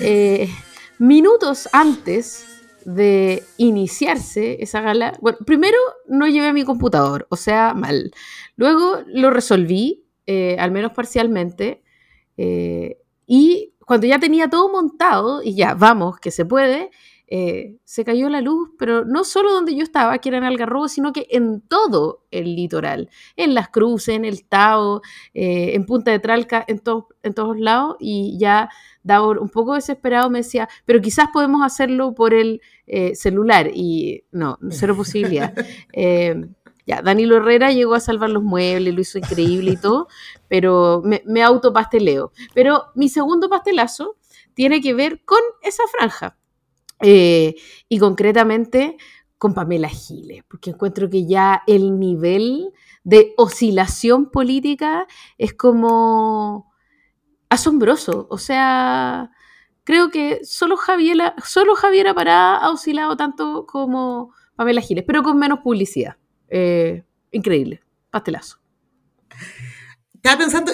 (laughs) minutos antes de iniciarse esa gala, bueno, primero no llevé mi computador, o sea, mal. Luego lo resolví, eh, al menos parcialmente, eh, y cuando ya tenía todo montado y ya, vamos, que se puede, eh, se cayó la luz, pero no solo donde yo estaba, que era en Algarrobo, sino que en todo el litoral, en Las Cruces, en el Tao, en Punta de Tralca, en, en todos lados, y ya Davor, un poco desesperado, me decía, pero quizás podemos hacerlo por el eh, celular. Y no, cero posibilidad. (laughs) Eh, ya, Danilo Herrera llegó a salvar los muebles, lo hizo increíble y todo, pero me, me autopasteleo. Pero mi segundo pastelazo tiene que ver con esa franja. Eh, y concretamente con Pamela Giles, porque encuentro que ya el nivel de oscilación política es como asombroso. O sea, creo que solo Javiera, solo Javiera Pará ha oscilado tanto como Pamela Giles, pero con menos publicidad. Eh, increíble, pastelazo. Estaba pensando,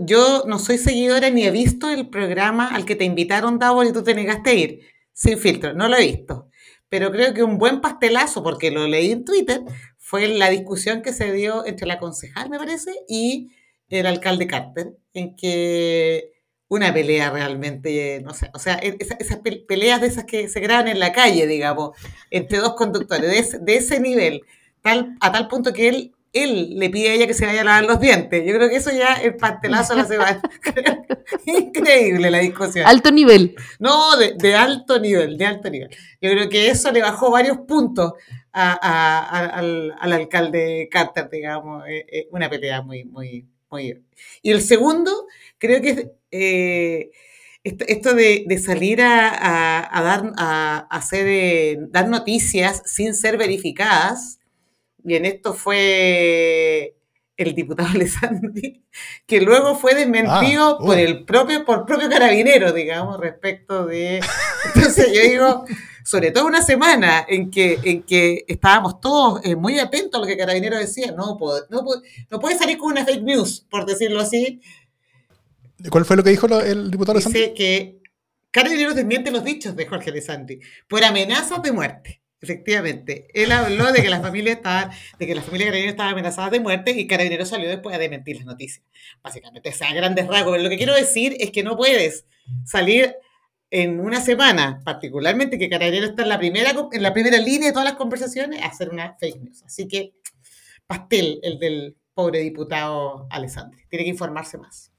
yo, no soy seguidora ni he visto el programa al que te invitaron, Davor, y tú te negaste a ir, sin filtro, no lo he visto. Pero creo que un buen pastelazo, porque lo leí en Twitter, fue la discusión que se dio entre la concejal, me parece, y el alcalde Carter, en que una pelea realmente, no sé, o sea, esas, peleas de esas que se graban en la calle, digamos, entre dos conductores, de ese, nivel, tal, a tal punto que él él le pide a ella que se vaya a lavar los dientes. Yo creo que eso ya es pastelazo a la semana. (laughs) Increíble la discusión. Alto nivel. No, de, alto nivel, de alto nivel. Yo creo que eso le bajó varios puntos al, alcalde Carter, digamos. Eh, eh, una pelea muy, muy, muy... Y el segundo, creo que es... Eh, esto, de, salir a, dar, a hacer, dar noticias sin ser verificadas, Bien, esto fue el diputado (laughs) Alessandri, que luego fue desmentido ah, por el propio, por propio carabinero, digamos, respecto de. (laughs) Entonces yo digo, sobre todo una semana en que, en que estábamos todos eh, muy atentos a lo que carabinero decía, no puede, no, no puede salir con una fake news, por decirlo así. ¿Cuál fue lo que dijo el diputado Dice Dice que Carabineros desmiente los dichos de Jorge Alessandri por amenazas de muerte. Efectivamente, él habló de que la familia estaba, de que la familia Carabinero estaba amenazada de muerte y Carabinero salió después a desmentir las noticias. Básicamente, o sea, grandes rasgos. lo que quiero decir es que no puedes salir en una semana, particularmente que Carabinero está en la primera, en la primera línea de todas las conversaciones, a hacer una fake news. Así que, pastel el del pobre diputado Alessandri. Tiene que informarse más.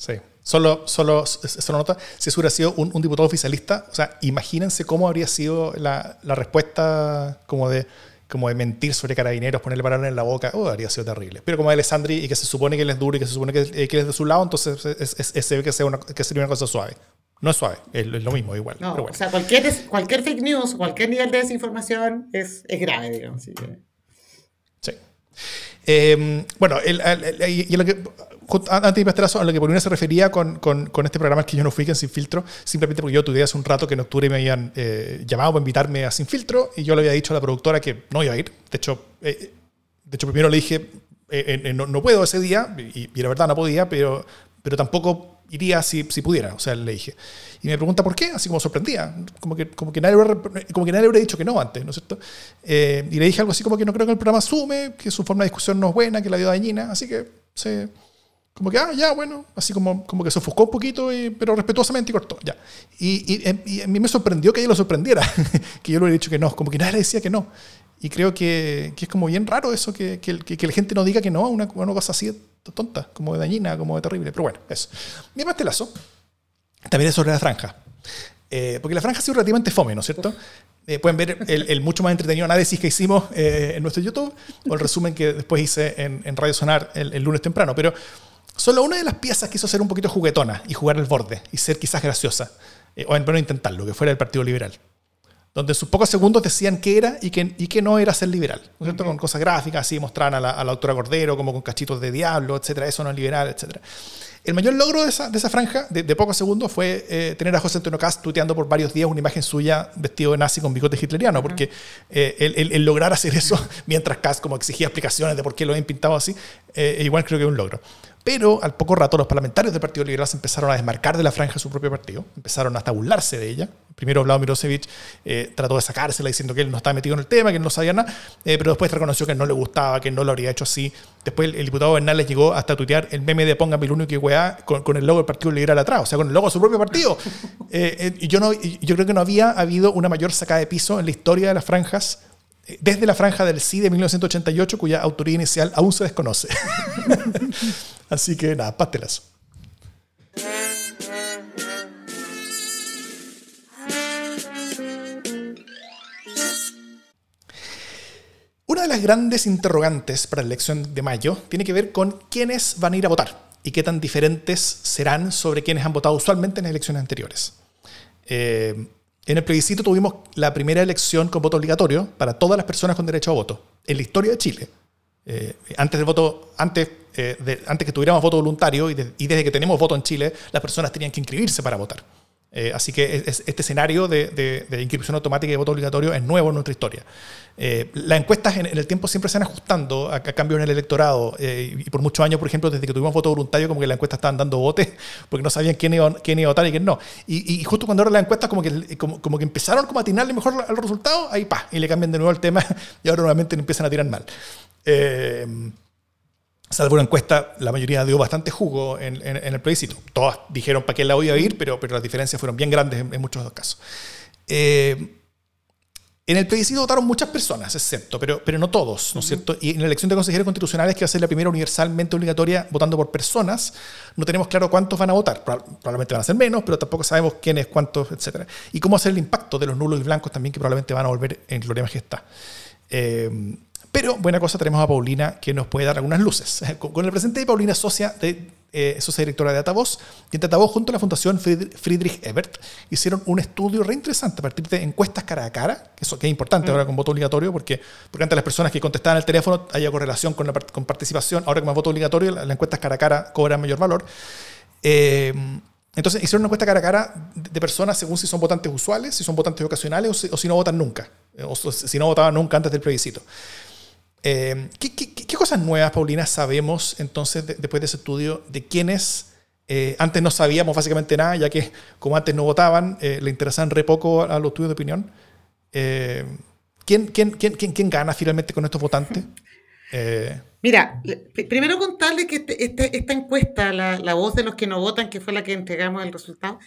Sí. Solo, solo, solo nota, si eso hubiera sido un, diputado oficialista, o sea, imagínense cómo habría sido la, la, respuesta como de, como de mentir sobre carabineros, ponerle palabras en la boca, oh, habría sido terrible. Pero como Alessandri, y que se supone que él es duro y que se supone que, que él es de su lado, entonces se ve que, sea una, que sería una cosa suave. No es suave, es, lo mismo, igual. O sea, cualquier, cualquier fake news, cualquier nivel de desinformación es, es grave, digamos. Sí. Eh, bueno, el, y lo antes de a lo que Paulina se refería con, con, este programa que yo no fui, que Sin Filtro, simplemente porque yo tuve hace un rato que en octubre me habían eh, llamado para invitarme a Sin Filtro y yo le había dicho a la productora que no iba a ir. De hecho, eh, de hecho primero le dije, eh, no, no, puedo ese día, y, y, la verdad no podía, pero, pero tampoco iría si, si pudiera, o sea, le dije. Y me pregunta por qué, así como sorprendía, como que, como que, nadie, como que nadie hubiera dicho que no antes, ¿no es cierto? y le dije algo así como que no creo que el programa asume, que su forma de discusión no es buena, que la dio dañina, así que se como que, ah, ya, bueno, así como, como que se ofuscó un poquito, pero respetuosamente y cortó, ya. Y, y, a mí me sorprendió que ella lo sorprendiera, (laughs) que yo le hubiera dicho que no, como que nadie le decía que no. Y creo que, que es como bien raro eso, que, que, que, la gente no diga que no a una, una, cosa así tonta, como de dañina, como de terrible. Pero bueno, eso. Mi pastelazo también es sobre la franja. Eh, porque la franja ha sido relativamente fome, ¿no es cierto? Eh, pueden ver el, mucho más entretenido análisis que hicimos eh, en nuestro YouTube o el resumen que después hice en, en Radio Sonar el, el lunes temprano. Pero Solo una de las piezas quiso ser un poquito juguetona y jugar al borde y ser quizás graciosa, eh, o en menos intentarlo, que fuera el Partido Liberal. Donde en sus pocos segundos decían qué era y qué, y qué no era ser liberal. ¿no cierto? Con cosas gráficas, así mostraban a la, a la autora Cordero como con cachitos de diablo, etcétera, eso no es liberal, etcétera. El mayor logro de esa, de esa franja de, pocos segundos fue eh, tener a José Antonio Cast tuiteando por varios días una imagen suya vestido de nazi con bigote hitleriano, porque eh, el, lograr hacer eso (laughs) mientras Cast como exigía explicaciones de por qué lo habían pintado así, igual creo que es un logro. Pero al poco rato los parlamentarios del Partido Liberal se empezaron a desmarcar de la franja de su propio partido, empezaron hasta a burlarse de ella. Primero Vlado Mirosevic eh, trató de sacársela diciendo que él no estaba metido en el tema, que él no sabía nada, eh, pero después reconoció que no le gustaba, que no lo habría hecho así. Después el, diputado Bernal llegó hasta tuitear el meme de Póngame el único que weá con, con, el logo del Partido Liberal atrás, o sea, con el logo de su propio partido. (laughs) Eh, y yo, no, yo creo que no había habido una mayor sacada de piso en la historia de las franjas desde la franja del sí de 1988, cuya autoría inicial aún se desconoce. (laughs) Así que nada, pástelas. Una de las grandes interrogantes para la elección de mayo tiene que ver con quiénes van a ir a votar y qué tan diferentes serán sobre quienes han votado usualmente en elecciones anteriores. Eh, en el plebiscito tuvimos la primera elección con voto obligatorio para todas las personas con derecho a voto en la historia de Chile. Eh, antes del voto, antes, eh, antes que tuviéramos voto voluntario y, y, desde que tenemos voto en Chile, las personas tenían que inscribirse para votar. Eh, así que este escenario de, inscripción automática y de voto obligatorio es nuevo en nuestra historia. Eh, las encuestas en, el tiempo siempre se van ajustando a, cambio en el electorado eh, y por muchos años, por ejemplo, desde que tuvimos voto voluntario, como que las encuestas estaban dando votos (laughs) porque no sabían quién iba, quién iba a votar y quién no. Y, justo cuando ahora las encuestas como que, como, como, que empezaron como a atinarle mejor al resultado, ahí pa, y le cambian de nuevo el tema (laughs) y ahora nuevamente empiezan a tirar mal salvo una encuesta, la mayoría dio bastante jugo en, el plebiscito. Todas dijeron para qué la voy a ir, pero, pero las diferencias fueron bien grandes en, muchos casos. Eh, En el plebiscito votaron muchas personas, excepto, pero, pero no todos, ¿no es cierto? Y en la elección de consejeros constitucionales, que va a ser la primera universalmente obligatoria votando por personas, no tenemos claro cuántos van a votar. Probablemente van a ser menos, pero tampoco sabemos quiénes, cuántos, etc. Y cómo hacer el impacto de los nulos y blancos también, que probablemente van a volver en gloria majestad. Eh, pero buena cosa, tenemos a Paulina que nos puede dar algunas luces. (laughs) Con el presente de Paulina socia de eh, socia directora de Datavoz, y en Datavoz junto a la Fundación Friedrich Ebert hicieron un estudio re interesante a partir de encuestas cara a cara, que, eso, que es importante mm. ahora con voto obligatorio, porque, porque antes las personas que contestaban el teléfono había correlación con, la, con participación, ahora con voto obligatorio las encuestas cara a cara cobran mayor valor. Eh, entonces hicieron una encuesta cara a cara de personas según si son votantes usuales, si son votantes ocasionales o si, no votan nunca, o si no votaban nunca antes del plebiscito. Eh, ¿qué, cosas nuevas, Paulina, sabemos entonces después de ese estudio de quiénes eh, antes no sabíamos básicamente nada, ya que como antes no votaban, eh, le interesaban re poco a, los estudios de opinión? ¿quién, quién, quién, quién, gana finalmente con estos votantes? (laughs) Mira, primero contarle que este, este, esta encuesta, la, la, voz de los que no votan, que fue la que entregamos el resultado,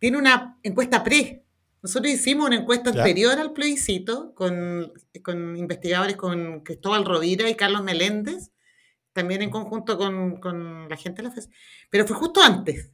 tiene una encuesta pre, nosotros hicimos una encuesta anterior al plebiscito con, con, investigadores con Cristóbal Rovira y Carlos Meléndez, también en conjunto con, con la gente de la FES, pero fue justo antes.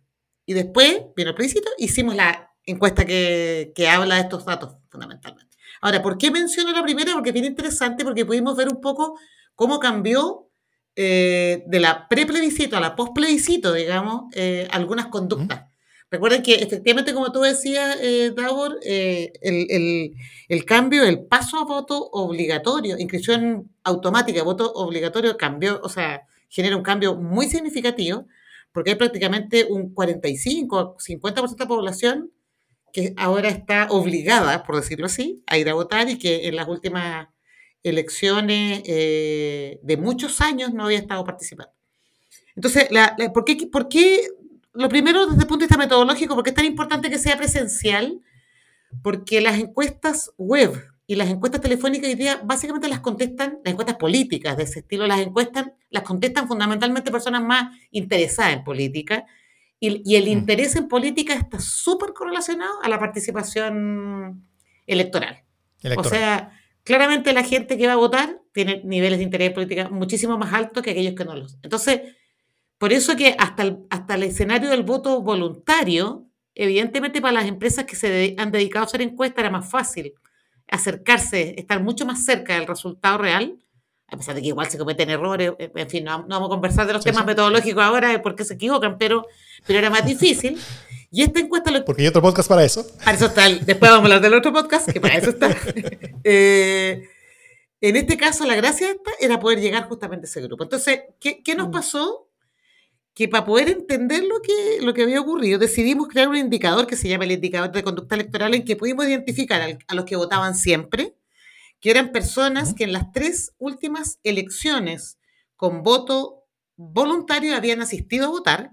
Y después, vino el plebiscito, hicimos la encuesta que, que habla de estos datos, fundamentalmente. Ahora, ¿por qué menciono la primera? Porque es bien interesante, porque pudimos ver un poco cómo cambió eh, de la pre-plebiscito a la post-plebiscito, digamos, eh, algunas conductas. Recuerden que efectivamente, como tú decías, eh, Davor, eh, el, cambio, el paso a voto obligatorio, inscripción automática, voto obligatorio, cambió, o sea, genera un cambio muy significativo, porque hay prácticamente un 45 50% de la población que ahora está obligada, por decirlo así, a ir a votar y que en las últimas elecciones eh, de muchos años no había estado participando. Entonces, ¿por, qué, ¿por, qué, lo primero desde el punto de vista metodológico, porque es tan importante que sea presencial, porque las encuestas web y las encuestas telefónicas hoy día básicamente las contestan, las encuestas políticas de ese estilo, las encuestas las contestan fundamentalmente personas más interesadas en política, y, el mm. interés en política está súper correlacionado a la participación electoral. electoral. O sea, claramente la gente que va a votar tiene niveles de interés en política muchísimo más altos que aquellos que no los. Entonces, por eso que hasta el, hasta el escenario del voto voluntario, evidentemente para las empresas que se han dedicado a hacer encuestas era más fácil acercarse, estar mucho más cerca del resultado real, a pesar de que igual se cometen errores, eh, en fin, no, vamos a conversar de los temas metodológicos ahora, de por qué se equivocan, pero, pero era más difícil. Y esta encuesta... Lo, Porque hay otro podcast para eso. Para eso está, después vamos a hablar del otro podcast, que para eso está. (laughs) Eh, en este caso, la gracia de esta era poder llegar justamente a ese grupo. Entonces, ¿qué, qué nos mm. pasó? Que para poder entender lo que, lo que había ocurrido, decidimos crear un indicador que se llama el indicador de conducta electoral, en que pudimos identificar a los que votaban siempre, que eran personas que en las tres últimas elecciones con voto voluntario habían asistido a votar.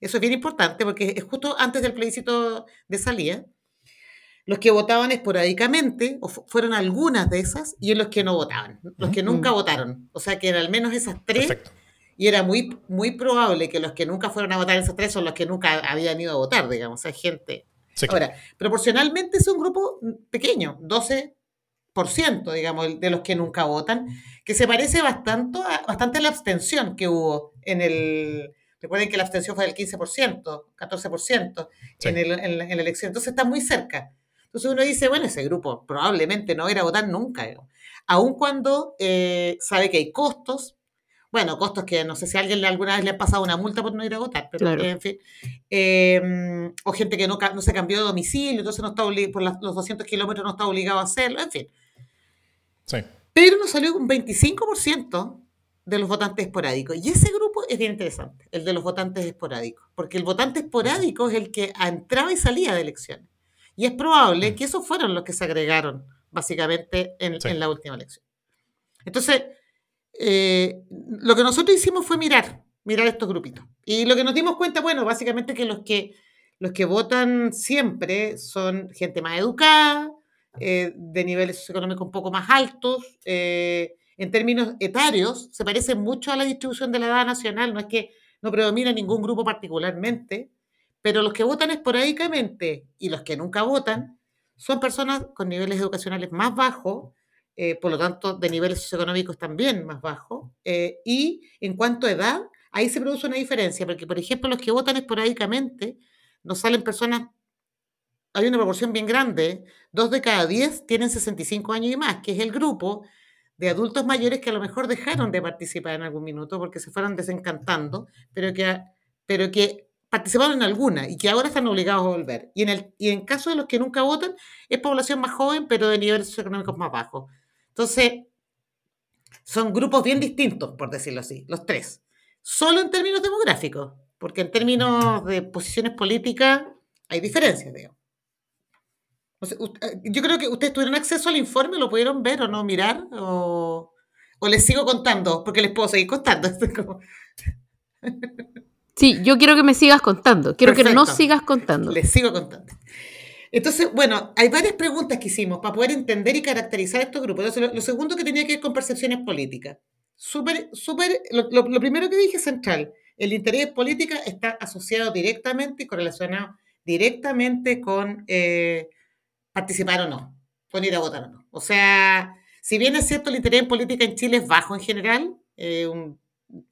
Eso es bien importante porque es justo antes del plebiscito de salida. Los que votaban esporádicamente, o fueron algunas de esas, y en los que no votaban, los que nunca votaron. O sea que eran al menos esas tres y era muy, muy probable que los que nunca fueron a votar en esos tres son los que nunca habían ido a votar, digamos, hay gente. Ahora, proporcionalmente es un grupo pequeño, 12%, digamos, de los que nunca votan, que se parece bastante a, bastante a la abstención que hubo en el... Recuerden que la abstención fue del 15%, 14% en, el, en, la, elección, entonces está muy cerca. Entonces uno dice, bueno, ese grupo probablemente no va a ir a votar nunca, aun cuando eh, sabe que hay costos, bueno, costos que no sé si a alguien alguna vez le ha pasado una multa por no ir a votar, pero en fin. Em, o gente que no, no, se cambió de domicilio, entonces no está por los 200 kilómetros no está obligado a hacerlo, en fin. Sí. Pero nos salió un 25% de los votantes esporádicos. Y ese grupo es bien interesante, el de los votantes esporádicos, porque el votante esporádico es el que entraba y salía de elecciones. Y es probable que esos fueron los que se agregaron, básicamente, en, en la última elección. Entonces, eh, lo que nosotros hicimos fue mirar, mirar estos grupitos. Y lo que nos dimos cuenta, bueno, básicamente que los que, los que votan siempre son gente más educada, eh, de niveles económicos un poco más altos, eh, en términos etarios, se parece mucho a la distribución de la edad nacional, no es que no predomina ningún grupo particularmente, pero los que votan esporádicamente y los que nunca votan son personas con niveles educacionales más bajos, eh, por lo tanto, de niveles socioeconómicos también más bajos. Eh, y en cuanto a edad, ahí se produce una diferencia, porque, por ejemplo, los que votan esporádicamente, nos salen personas, hay una proporción bien grande, dos de cada diez tienen 65 años y más, que es el grupo de adultos mayores que a lo mejor dejaron de participar en algún minuto porque se fueron desencantando, pero que, pero que participaron en alguna y que ahora están obligados a volver. Y en, el, y en caso de los que nunca votan, es población más joven, pero de niveles socioeconómicos más bajos. Entonces, son grupos bien distintos, por decirlo así, los tres. Solo en términos demográficos, porque en términos de posiciones políticas hay diferencias, digamos. Eh, yo creo que ustedes tuvieron acceso al informe, lo pudieron ver o no mirar, o, o les sigo contando, porque les puedo seguir contando. (laughs) Sí, yo quiero que me sigas contando. Quiero que no sigas contando. Les sigo contando. Entonces, bueno, hay varias preguntas que hicimos para poder entender y caracterizar estos grupos. lo, segundo que tenía que ver con percepciones políticas. Súper, súper, lo, primero que dije central, el interés política está asociado directamente y correlacionado directamente con eh, participar o no, con ir a votar o no. O sea, si bien es cierto el interés en política en Chile es bajo en general, eh,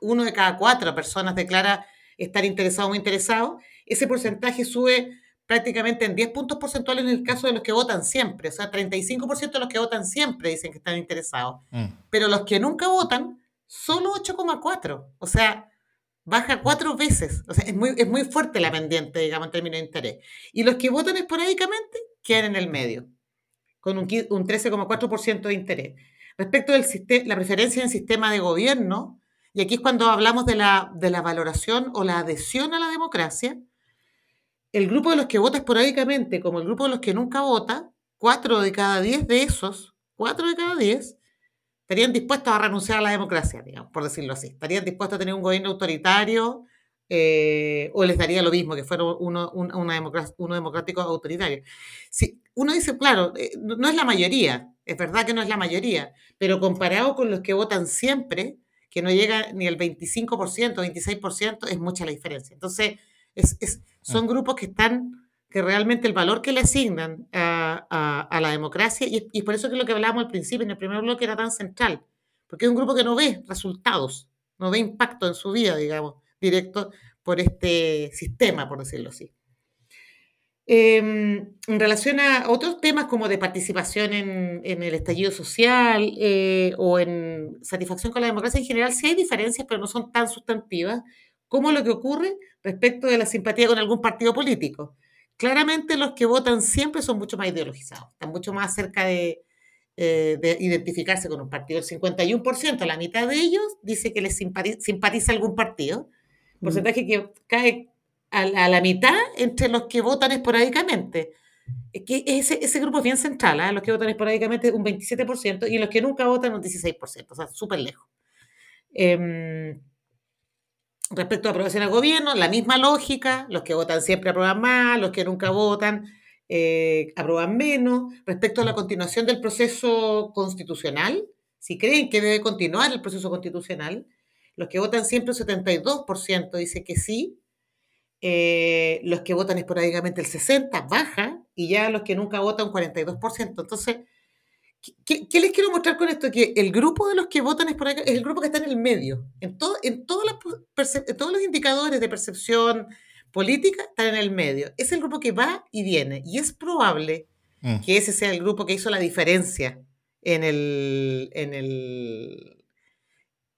uno de cada cuatro personas declara estar interesado o interesado, ese porcentaje sube prácticamente en 10 puntos porcentuales en el caso de los que votan siempre. O sea, 35% de los que votan siempre dicen que están interesados. Mm. Pero los que nunca votan, solo 8,4. O sea, baja cuatro veces. O sea, es muy, es muy fuerte la pendiente, digamos, en términos de interés. Y los que votan esporádicamente quedan en el medio, con un, un 13,4% de interés. Respecto de la preferencia en el sistema de gobierno, y aquí es cuando hablamos de la, de la valoración o la adhesión a la democracia, el grupo de los que vota esporádicamente, como el grupo de los que nunca vota, cuatro de cada diez de esos, cuatro de cada diez, estarían dispuestos a renunciar a la democracia, digamos, por decirlo así. Estarían dispuestos a tener un gobierno autoritario eh, o les daría lo mismo, que fuera uno, una democracia, uno democrático autoritario. Si, uno dice, claro, eh, no es la mayoría, es verdad que no es la mayoría, pero comparado con los que votan siempre, que no llega ni el 25%, 26%, es mucha la diferencia. Entonces, es, son ah. grupos que están, que realmente el valor que le asignan a, la democracia, y, y, por eso que lo que hablábamos al principio, en el primer bloque, era tan central, porque es un grupo que no ve resultados, no ve impacto en su vida, digamos, directo por este sistema, por decirlo así. Em, en relación a otros temas como de participación en, el estallido social eh, o en satisfacción con la democracia en general, sí hay diferencias, pero no son tan sustantivas como lo que ocurre respecto de la simpatía con algún partido político. Claramente los que votan siempre son mucho más ideologizados, están mucho más cerca de, eh, identificarse con un partido. El 51%, la mitad de ellos, dice que les simpatiza, algún partido, mm. porcentaje que cae a, la mitad entre los que votan esporádicamente. Que ese, ese grupo es bien central, ¿eh? los que votan esporádicamente un 27% y los que nunca votan un 16%, o sea, súper lejos. Em, respecto a aprobación al gobierno, la misma lógica, los que votan siempre aprueban más, los que nunca votan eh, aprueban menos. Respecto a la continuación del proceso constitucional, si creen que debe continuar el proceso constitucional, los que votan siempre un 72% dice que sí, eh, los que votan esporádicamente el 60% baja y ya los que nunca votan un 42%. Entonces, ¿Qué, les quiero mostrar con esto? Que el grupo de los que votan es, es el grupo que está en el medio. En, todo, en, todos los indicadores de percepción política están en el medio. Es el grupo que va y viene. Y es probable mm. que ese sea el grupo que hizo la diferencia en el, en el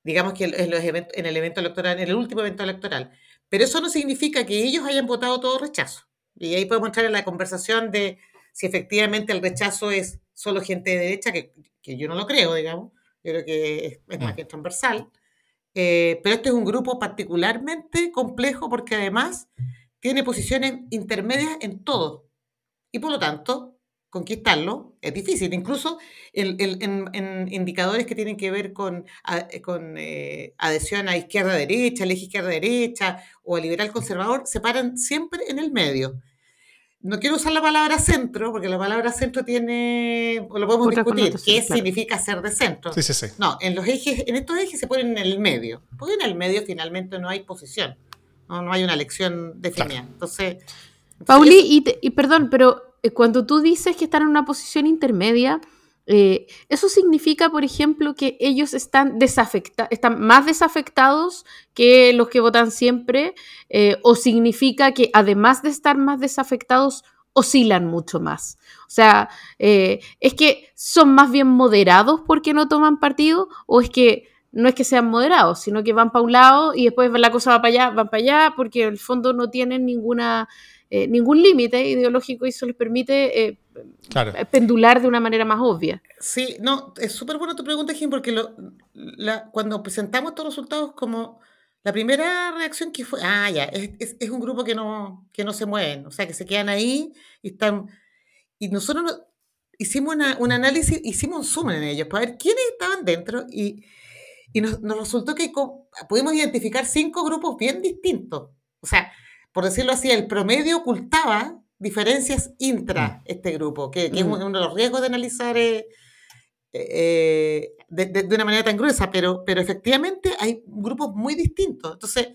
digamos que en, los eventos, en el evento electoral, en el último evento electoral. Pero eso no significa que ellos hayan votado todo rechazo. Y ahí podemos entrar en la conversación de si efectivamente el rechazo es solo gente de derecha, que, que yo no lo creo, digamos, yo creo que es, es más mm. que transversal. Eh, pero este es un grupo particularmente complejo porque además tiene posiciones intermedias en todo. Y por lo tanto, conquistarlo es difícil. Incluso en, en, indicadores que tienen que ver con, con eh, adhesión a izquierda-derecha, eje izquierda-derecha o a liberal-conservador, se paran siempre en el medio no quiero usar la palabra centro, porque la palabra centro tiene, o lo podemos discutir, qué significa ser de centro. Sí, sí, sí. No, en los ejes, en estos ejes se ponen en el medio, porque en el medio finalmente no hay posición, no, no hay una elección definida. Entonces, Pauli, y, perdón, pero eh, cuando tú dices que están en una posición intermedia, eh, eso significa, por ejemplo, que ellos están, más desafectados que los que votan siempre, eh, o significa que además de estar más desafectados, oscilan mucho más. O sea, ¿es que son más bien moderados porque no toman partido o es que no es que sean moderados, sino que van para un lado y después la cosa va para allá, van para allá, porque en el fondo no tienen ninguna, eh, ningún límite ideológico y eso les permite eh, pendular de una manera más obvia. Sí, no, es súper buena tu pregunta, Jim, porque lo, cuando presentamos estos resultados como la primera reacción que fue, ah, ya, es, es, un grupo que no, que no se mueven, o sea, que se quedan ahí y están... Y nosotros hicimos un análisis, hicimos un zoom en ellos para ver quiénes estaban dentro y y nos, resultó que pudimos identificar cinco grupos bien distintos. O sea, por decirlo así, el promedio ocultaba diferencias intra mm. este grupo, que, es mm. uno de los riesgos de analizar eh, eh, de, una manera tan gruesa, pero, pero efectivamente hay grupos muy distintos. Entonces,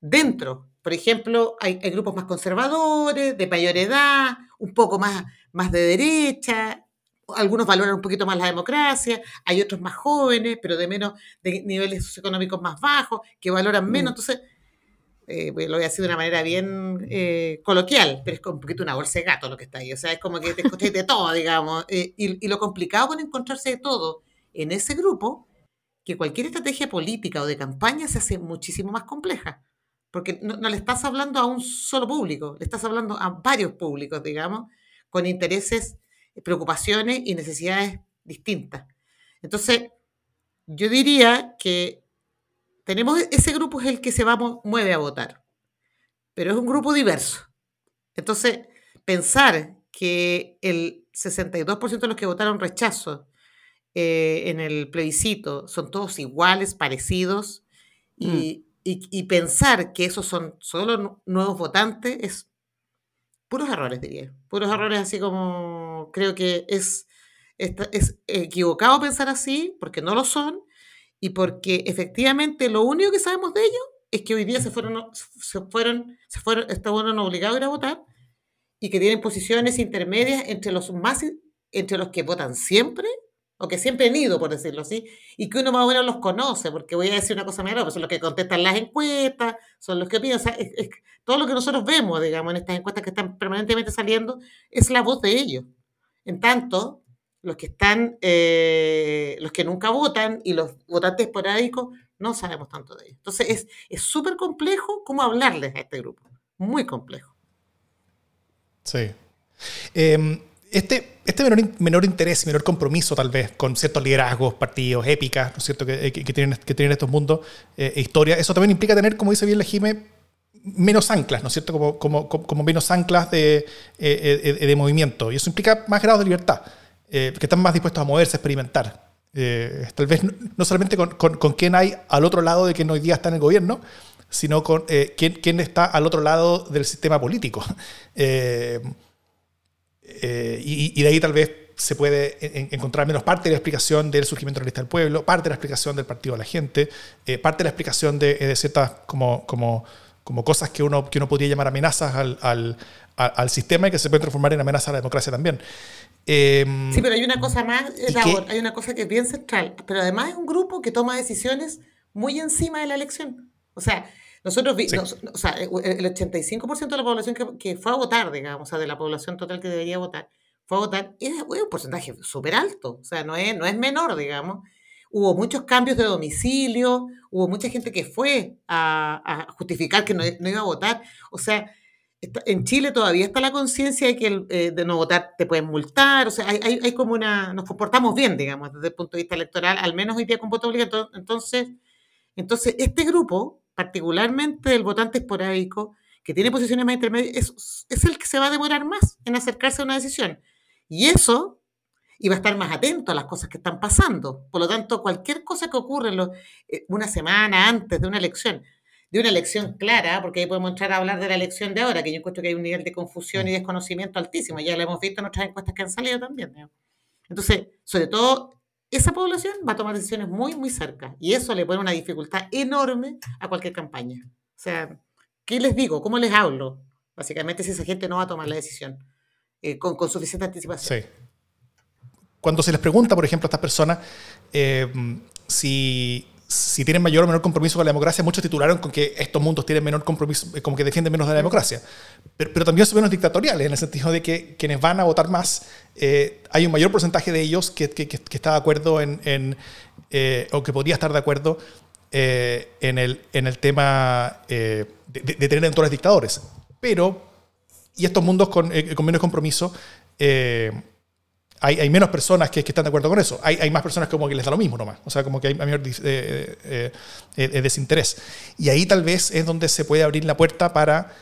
dentro, por ejemplo, hay, hay, grupos más conservadores, de mayor edad, un poco más, más de derecha, algunos valoran un poquito más la democracia, hay otros más jóvenes, pero de menos, de niveles socioeconómicos más bajos, que valoran menos. Mm. Entonces, eh, lo voy a decir de una manera bien eh, coloquial, pero es un poquito una bolsa de gato lo que está ahí. O sea, es como que te encontráis de todo, digamos. Eh, y, lo complicado con encontrarse de todo en ese grupo, que cualquier estrategia política o de campaña se hace muchísimo más compleja. Porque no, no le estás hablando a un solo público, le estás hablando a varios públicos, digamos, con intereses preocupaciones y necesidades distintas. Entonces, yo diría que tenemos ese grupo es el que se va, mueve a votar, pero es un grupo diverso. Entonces, pensar que el 62% de los que votaron rechazo eh, en el plebiscito son todos iguales, parecidos, y, mm. pensar que esos son solo nuevos votantes es puros errores, diría. Puros errores así como creo que es, es, equivocado pensar así, porque no lo son, y porque efectivamente lo único que sabemos de ellos es que hoy día se fueron, se fueron, se fueron, estaban obligados a ir a votar y que tienen posiciones intermedias entre los más entre los que votan siempre o que siempre han ido, por decirlo así, y que uno más o menos los conoce, porque voy a decir una cosa mejor, pues son los que contestan las encuestas, son los que piden, o sea, todo lo que nosotros vemos, digamos, en estas encuestas que están permanentemente saliendo, es la voz de ellos. En tanto, los que están, eh, los que nunca votan y los votantes esporádicos, no sabemos tanto de ellos. Entonces, es súper complejo cómo hablarles a este grupo, muy complejo. Sí. Em, este, este menor, interés y menor compromiso tal vez con ciertos liderazgos, partidos, épicas, ¿no es cierto?, que, tienen, que tienen estos mundos eh, e historia, eso también implica tener, como dice bien la Jime, menos anclas, ¿no es cierto?, como, como, como menos anclas de, eh, eh, de, movimiento. Y eso implica más grados de libertad, que están más dispuestos a moverse, a experimentar. tal vez no, solamente con, con, con, quién hay al otro lado de quien hoy día está en el gobierno, sino con quién, quién, está al otro lado del sistema político. (laughs) Eh, y, de ahí tal vez se puede encontrar menos parte de la explicación del surgimiento de la lista del pueblo, parte de la explicación del partido de la gente, eh, parte de la explicación de, de ciertas como, como, como, cosas que uno, que uno podría llamar amenazas al, al, al, sistema y que se pueden transformar en amenazas a la democracia también. Em, sí, pero hay una cosa más, hay una cosa que es bien central, pero además es un grupo que toma decisiones muy encima de la elección. O sea, nosotros, o sea, el 85% de la población que, fue a votar, digamos, o sea, de la población total que debería votar, fue a votar, es, un porcentaje súper alto, o sea, no es, no es menor, digamos. Hubo muchos cambios de domicilio, hubo mucha gente que fue a, justificar que no, iba a votar. O sea, en Chile todavía está la conciencia de que eh, de no votar te pueden multar, o sea, hay, hay, como una, nos comportamos bien, digamos, desde el punto de vista electoral, al menos hoy día con voto obligatorio. Entonces, entonces este grupo particularmente el votante esporádico, que tiene posiciones más intermedias, es, es, el que se va a demorar más en acercarse a una decisión. Y eso iba a estar más atento a las cosas que están pasando. Por lo tanto, cualquier cosa que ocurra eh, una semana antes de una elección, de una elección clara, porque ahí podemos entrar a hablar de la elección de ahora, que yo encuentro que hay un nivel de confusión y mm. desconocimiento altísimo. Ya lo hemos visto en otras encuestas que han salido también. Entonces, sobre todo esa población va a tomar decisiones muy, muy cerca. Y eso le pone una dificultad enorme a cualquier campaña. O sea, ¿qué les digo? ¿Cómo les hablo? Básicamente, si esa gente no va a tomar la decisión. eh, con, con, suficiente anticipación. Sí. Cuando se les pregunta, por ejemplo, a estas personas eh, si, si tienen mayor o menor compromiso con la democracia, muchos titularon con que estos mundos tienen menor compromiso, eh, como que defienden menos de la democracia. Pero, pero también son menos dictatoriales, en el sentido de que quienes van a votar más, eh, hay un mayor porcentaje de ellos que, que, que está de acuerdo en, en eh, o que podría estar de acuerdo eh, en, el, en el tema eh, de, de, tener entornos dictadores. Pero, y estos mundos con, eh, con menos compromiso, hay, menos personas que, están de acuerdo con eso. Hay, más personas como que les da lo mismo nomás. O sea, como que hay mayor eh, eh, eh, desinterés. Y ahí tal vez es donde se puede abrir la puerta para,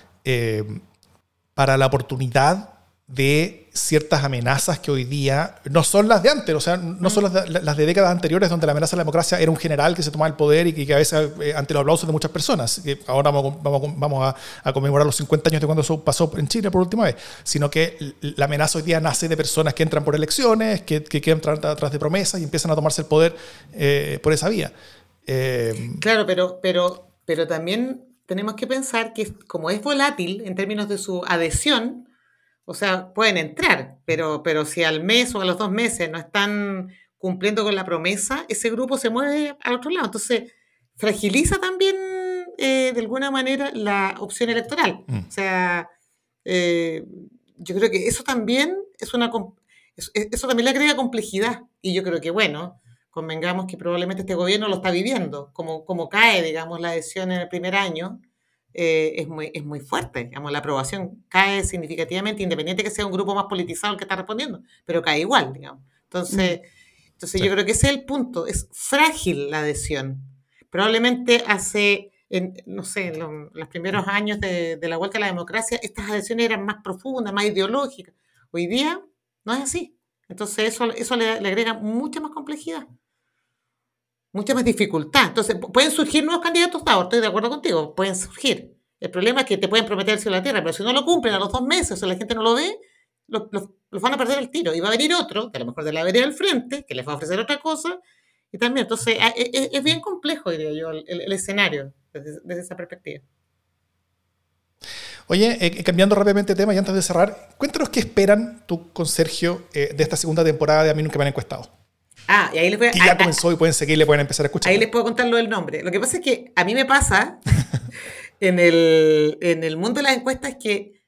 para la oportunidad de ciertas amenazas que hoy día no son las de antes, o sea, no son las de, décadas anteriores donde la amenaza a la democracia era un general que se tomaba el poder y que, a veces eh, ante los aplausos de muchas personas, que ahora vamos, vamos, vamos a, a, conmemorar los 50 años de cuando eso pasó en Chile por última vez, sino que la amenaza hoy día nace de personas que entran por elecciones, que, que, que entran atrás de promesas y empiezan a tomarse el poder eh, por esa vía. Eh, claro, pero, pero, pero también tenemos que pensar que como es volátil en términos de su adhesión, o sea, pueden entrar, pero, pero si al mes o a los dos meses no están cumpliendo con la promesa, ese grupo se mueve al otro lado. Entonces, fragiliza también eh, de alguna manera la opción electoral. Mm. O sea, eh, yo creo que eso también es una eso también le agrega complejidad. Y yo creo que, bueno, convengamos que probablemente este gobierno lo está viviendo, como, como cae, digamos, la adhesión en el primer año eh, es, muy, es muy fuerte. Digamos, la aprobación cae significativamente, independiente que sea un grupo más politizado el que está respondiendo, pero cae igual, digamos. Entonces, entonces sí. yo creo que ese es el punto. Es frágil la adhesión. Probablemente hace, en, no sé, en lo, los primeros años de, de, la vuelta a la democracia, estas adhesiones eran más profundas, más ideológicas. Hoy día no es así. Entonces, eso, eso le, le agrega mucha más complejidad mucha más dificultad. Entonces, pueden surgir nuevos candidatos, no, estoy de acuerdo contigo, pueden surgir. El problema es que te pueden prometer el cielo a la tierra, pero si no lo cumplen a los dos meses o la gente no lo ve, los, van a perder el tiro. Y va a venir otro, que a lo mejor de la vereda al frente, que les va a ofrecer otra cosa. Y también, entonces, es, es bien complejo, diría yo, el, escenario desde, esa perspectiva. Oye, eh, cambiando rápidamente de tema y antes de cerrar, cuéntanos qué esperan tú con Sergio eh, de esta segunda temporada de A mí nunca me han encuestado. Ah, y ahí les voy a, y ya comenzó y pueden seguirle, pueden empezar a escuchar. Ahí les puedo contar lo del nombre. Lo que pasa es que a mí me pasa (laughs) en, el, en el mundo de las encuestas que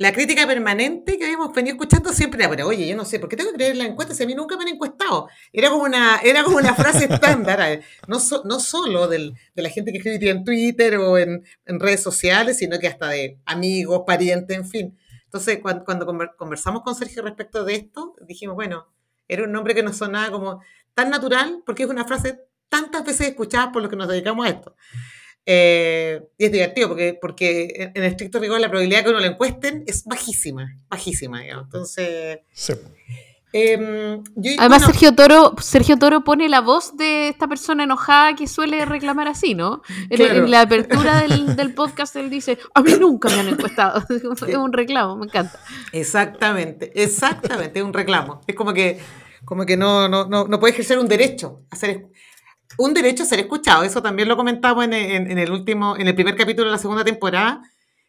la crítica permanente que habíamos venido escuchando siempre era, pero oye, yo no sé, ¿por qué tengo que creer en las encuestas si a mí nunca me han encuestado? Era como una, era como una frase estándar, no, so, no solo del, de la gente que escribe en Twitter o en, en, redes sociales, sino que hasta de amigos, parientes, en fin. Entonces, cuando, cuando conversamos con Sergio respecto de esto, dijimos, bueno, era un nombre que nos sonaba como tan natural porque es una frase tantas veces escuchada por los que nos dedicamos a esto. Eh, y es divertido porque, porque en estricto rigor la probabilidad de que uno lo encuesten es bajísima, bajísima, digamos. Entonces... Sí. Eh, yo, Además, bueno, Sergio, Toro, Sergio Toro pone la voz de esta persona enojada que suele reclamar así, ¿no? Claro. En, en, la apertura del, del, podcast él dice, a mí nunca me han encuestado. (laughs) es un reclamo, me encanta. Exactamente, exactamente, es un reclamo. Es como que, como que no, no, no, no puede ejercer un derecho a ser un derecho a ser escuchado. Eso también lo comentamos en, en, en el último, en el primer capítulo de la segunda temporada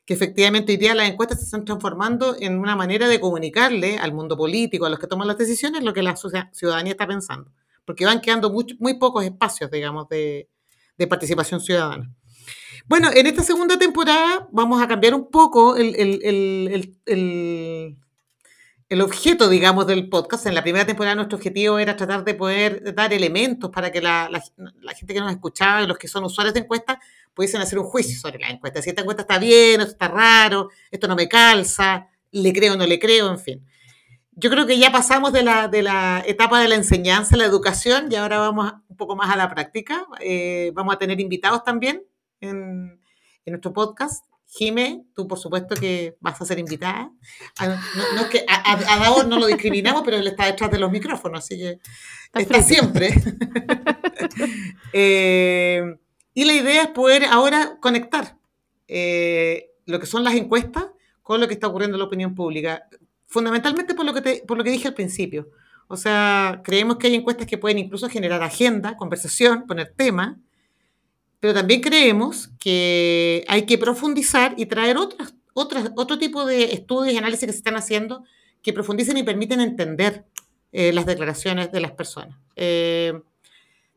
que efectivamente hoy día las encuestas se están transformando en una manera de comunicarle al mundo político, a los que toman las decisiones, lo que la ciudadanía está pensando, porque van quedando muy, muy pocos espacios, digamos, de, participación ciudadana. Bueno, en esta segunda temporada vamos a cambiar un poco el, el, el, el, el objeto, digamos, del podcast. En la primera temporada nuestro objetivo era tratar de poder dar elementos para que la, la, la gente que nos escuchaba, los que son usuarios de encuestas, pudiesen hacer un juicio sobre la encuesta. Si esta encuesta está bien, esto está raro, esto no me calza, le creo o no le creo, en fin. Yo creo que ya pasamos de la, de la etapa de la enseñanza, la educación, y ahora vamos un poco más a la práctica. Eh, vamos a tener invitados también en, en nuestro podcast. Jime, tú por supuesto que vas a ser invitada. No, no es que a, a, a Davor no lo discriminamos, pero él está detrás de los micrófonos, así que está, está siempre. (laughs) eh, y la idea es poder ahora conectar eh, lo que son las encuestas con lo que está ocurriendo en la opinión pública. Fundamentalmente por lo que, por lo que dije al principio. O sea, creemos que hay encuestas que pueden incluso generar agenda, conversación, poner tema, pero también creemos que hay que profundizar y traer otras, otras, otro tipo de estudios y análisis que se están haciendo que profundicen y permiten entender eh, las declaraciones de las personas. Eh,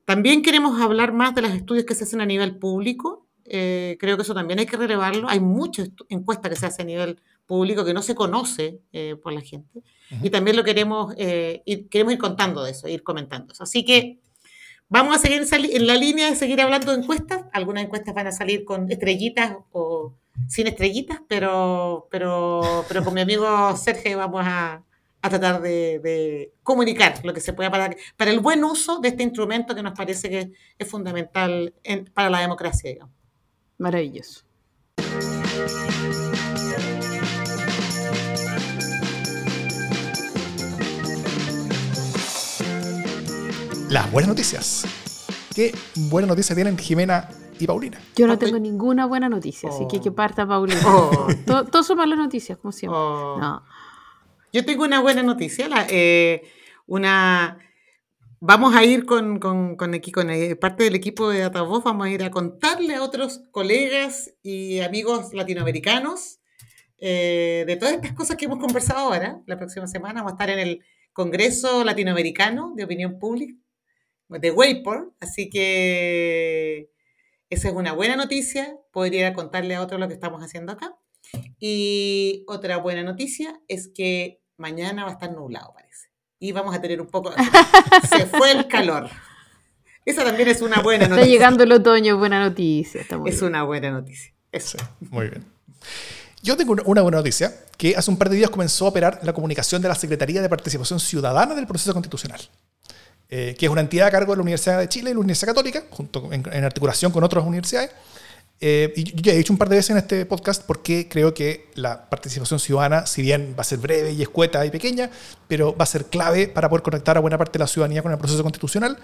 también queremos hablar más de los estudios que se hacen a nivel público. Eh, creo que eso también hay que relevarlo. Hay muchas encuestas que se hacen a nivel público que no se conoce por la gente. Y también lo queremos, ir, queremos ir contando de eso, ir comentando eso. Así que vamos a seguir en la línea de seguir hablando de encuestas. Algunas encuestas van a salir con estrellitas o sin estrellitas, pero, pero, pero con mi amigo Sergio vamos a, a tratar de, comunicar lo que se pueda para, para el buen uso de este instrumento que nos parece que es fundamental para la democracia. Maravilloso. Las buenas noticias. ¿Qué buenas noticias tienen Jimena y Paulina? Yo no tengo ninguna buena noticia, así que que oh. parta Paulina. Oh. Todos son malas noticias, como siempre. Oh. No. Yo tengo una buena noticia. Eh, una, vamos a ir con, con, con, con eh, parte del equipo de Datavoz, vamos a ir a contarle a otros colegas y amigos latinoamericanos eh, de todas estas cosas que hemos conversado ahora. La próxima semana vamos a estar en el Congreso Latinoamericano de Opinión Pública de Wayport, así que esa es una buena noticia. Podría contarle a otros lo que estamos haciendo acá. Y otra buena noticia es que mañana va a estar nublado, parece. Y vamos a tener un poco... (laughs) Se fue el calor. Esa también es una buena noticia. Está llegando el otoño, buena noticia. es una buena noticia. Eso. muy bien. Yo tengo una buena noticia, que hace un par de días comenzó a operar la comunicación de la Secretaría de Participación Ciudadana del Proceso Constitucional, eh, que es una entidad a cargo de la Universidad de Chile y la Universidad Católica, junto en articulación con otras universidades, eh, y ya he dicho un par de veces en este podcast porque creo que la participación ciudadana, si bien va a ser breve y escueta y pequeña, pero va a ser clave para poder conectar a buena parte de la ciudadanía con el proceso constitucional,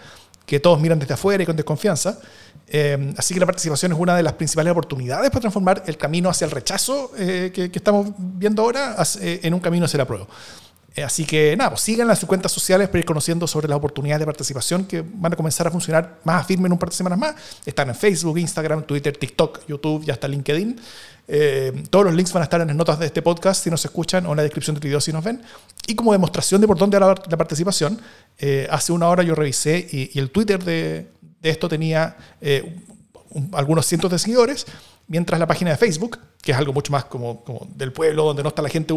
que todos miran desde afuera y con desconfianza. Eh, así que la participación es una de las principales oportunidades para transformar el camino hacia el rechazo eh, que, estamos viendo ahora en un camino hacia la prueba. Eh, así que nada, pues sigan las cuentas sociales para ir conociendo sobre las oportunidades de participación que van a comenzar a funcionar más firme en un par de semanas más. Están en Facebook, Instagram, Twitter, TikTok, YouTube y hasta LinkedIn. Eh, todos los links van a estar en las notas de este podcast si nos escuchan o en la descripción del video si nos ven. Y como demostración de por dónde era la participación, eh, hace una hora yo revisé y, el Twitter de, esto tenía algunos cientos de seguidores, mientras la página de Facebook, que es algo mucho más como, como del pueblo, donde no está la gente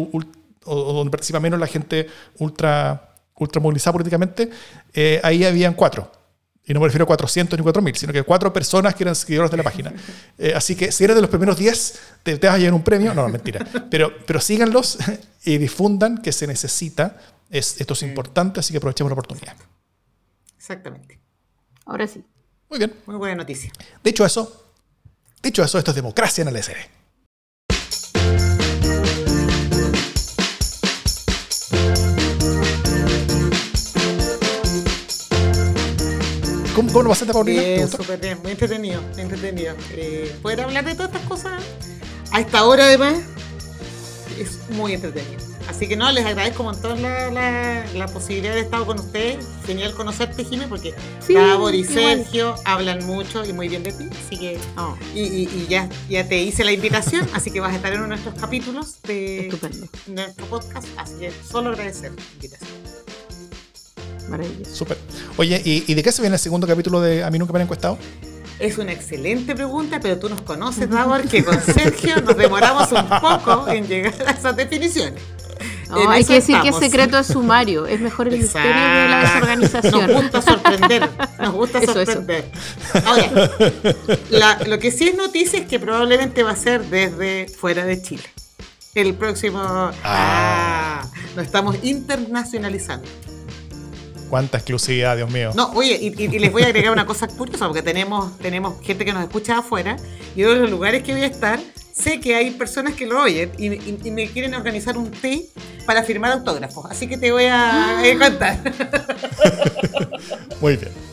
o, donde participa menos la gente ultra, ultra movilizada políticamente, eh, ahí habían cuatro. Y no me refiero a 400 ni 4000, sino que cuatro personas que eran seguidores de la página. (laughs) Eh, así que si eres de los primeros 10, te, vas a llevar un premio. No, mentira. Pero, pero síganlos (laughs) y difundan que se necesita. Es, esto es importante, así que aprovechemos la oportunidad. Exactamente. Ahora sí. Muy bien. Muy buena noticia. De hecho, eso, dicho eso, esto es democracia en el SD. ¿Cómo, cómo lo pasaste, Paulina? Bien, súper bien, muy entretenido, muy entretenido. Eh, poder hablar de todas estas cosas a esta hora, además, es muy entretenido. Así que no, les agradezco un montón la, la, posibilidad de estar con ustedes. Genial conocerte, Jimé, porque sí, y Sergio hablan mucho y muy bien de ti. Así que. Y, y, ya, ya te hice la invitación, así que vas a estar en uno de nuestros capítulos de nuestro podcast. Así que solo agradecer la invitación. Maravilloso. Súper. Oye, ¿y, de qué se viene el segundo capítulo de A mí nunca me han encuestado? Es una excelente pregunta, pero tú nos conoces, Davor, que con Sergio nos demoramos un poco en llegar a esas definiciones. hay que decir que es secreto de sumario. Es mejor el misterio de la desorganización. Nos gusta sorprender. Nos gusta sorprender. Ahora, lo que sí es noticia es que probablemente va a ser desde fuera de Chile. El próximo. Ah, ah nos estamos internacionalizando. Cuánta exclusividad, Dios mío. No, oye, y, les voy a agregar una cosa curiosa, porque tenemos, tenemos gente que nos escucha afuera, y uno de los lugares que voy a estar, sé que hay personas que lo oyen y, me quieren organizar un té para firmar autógrafos. Así que te voy a contar. (laughs) Muy bien.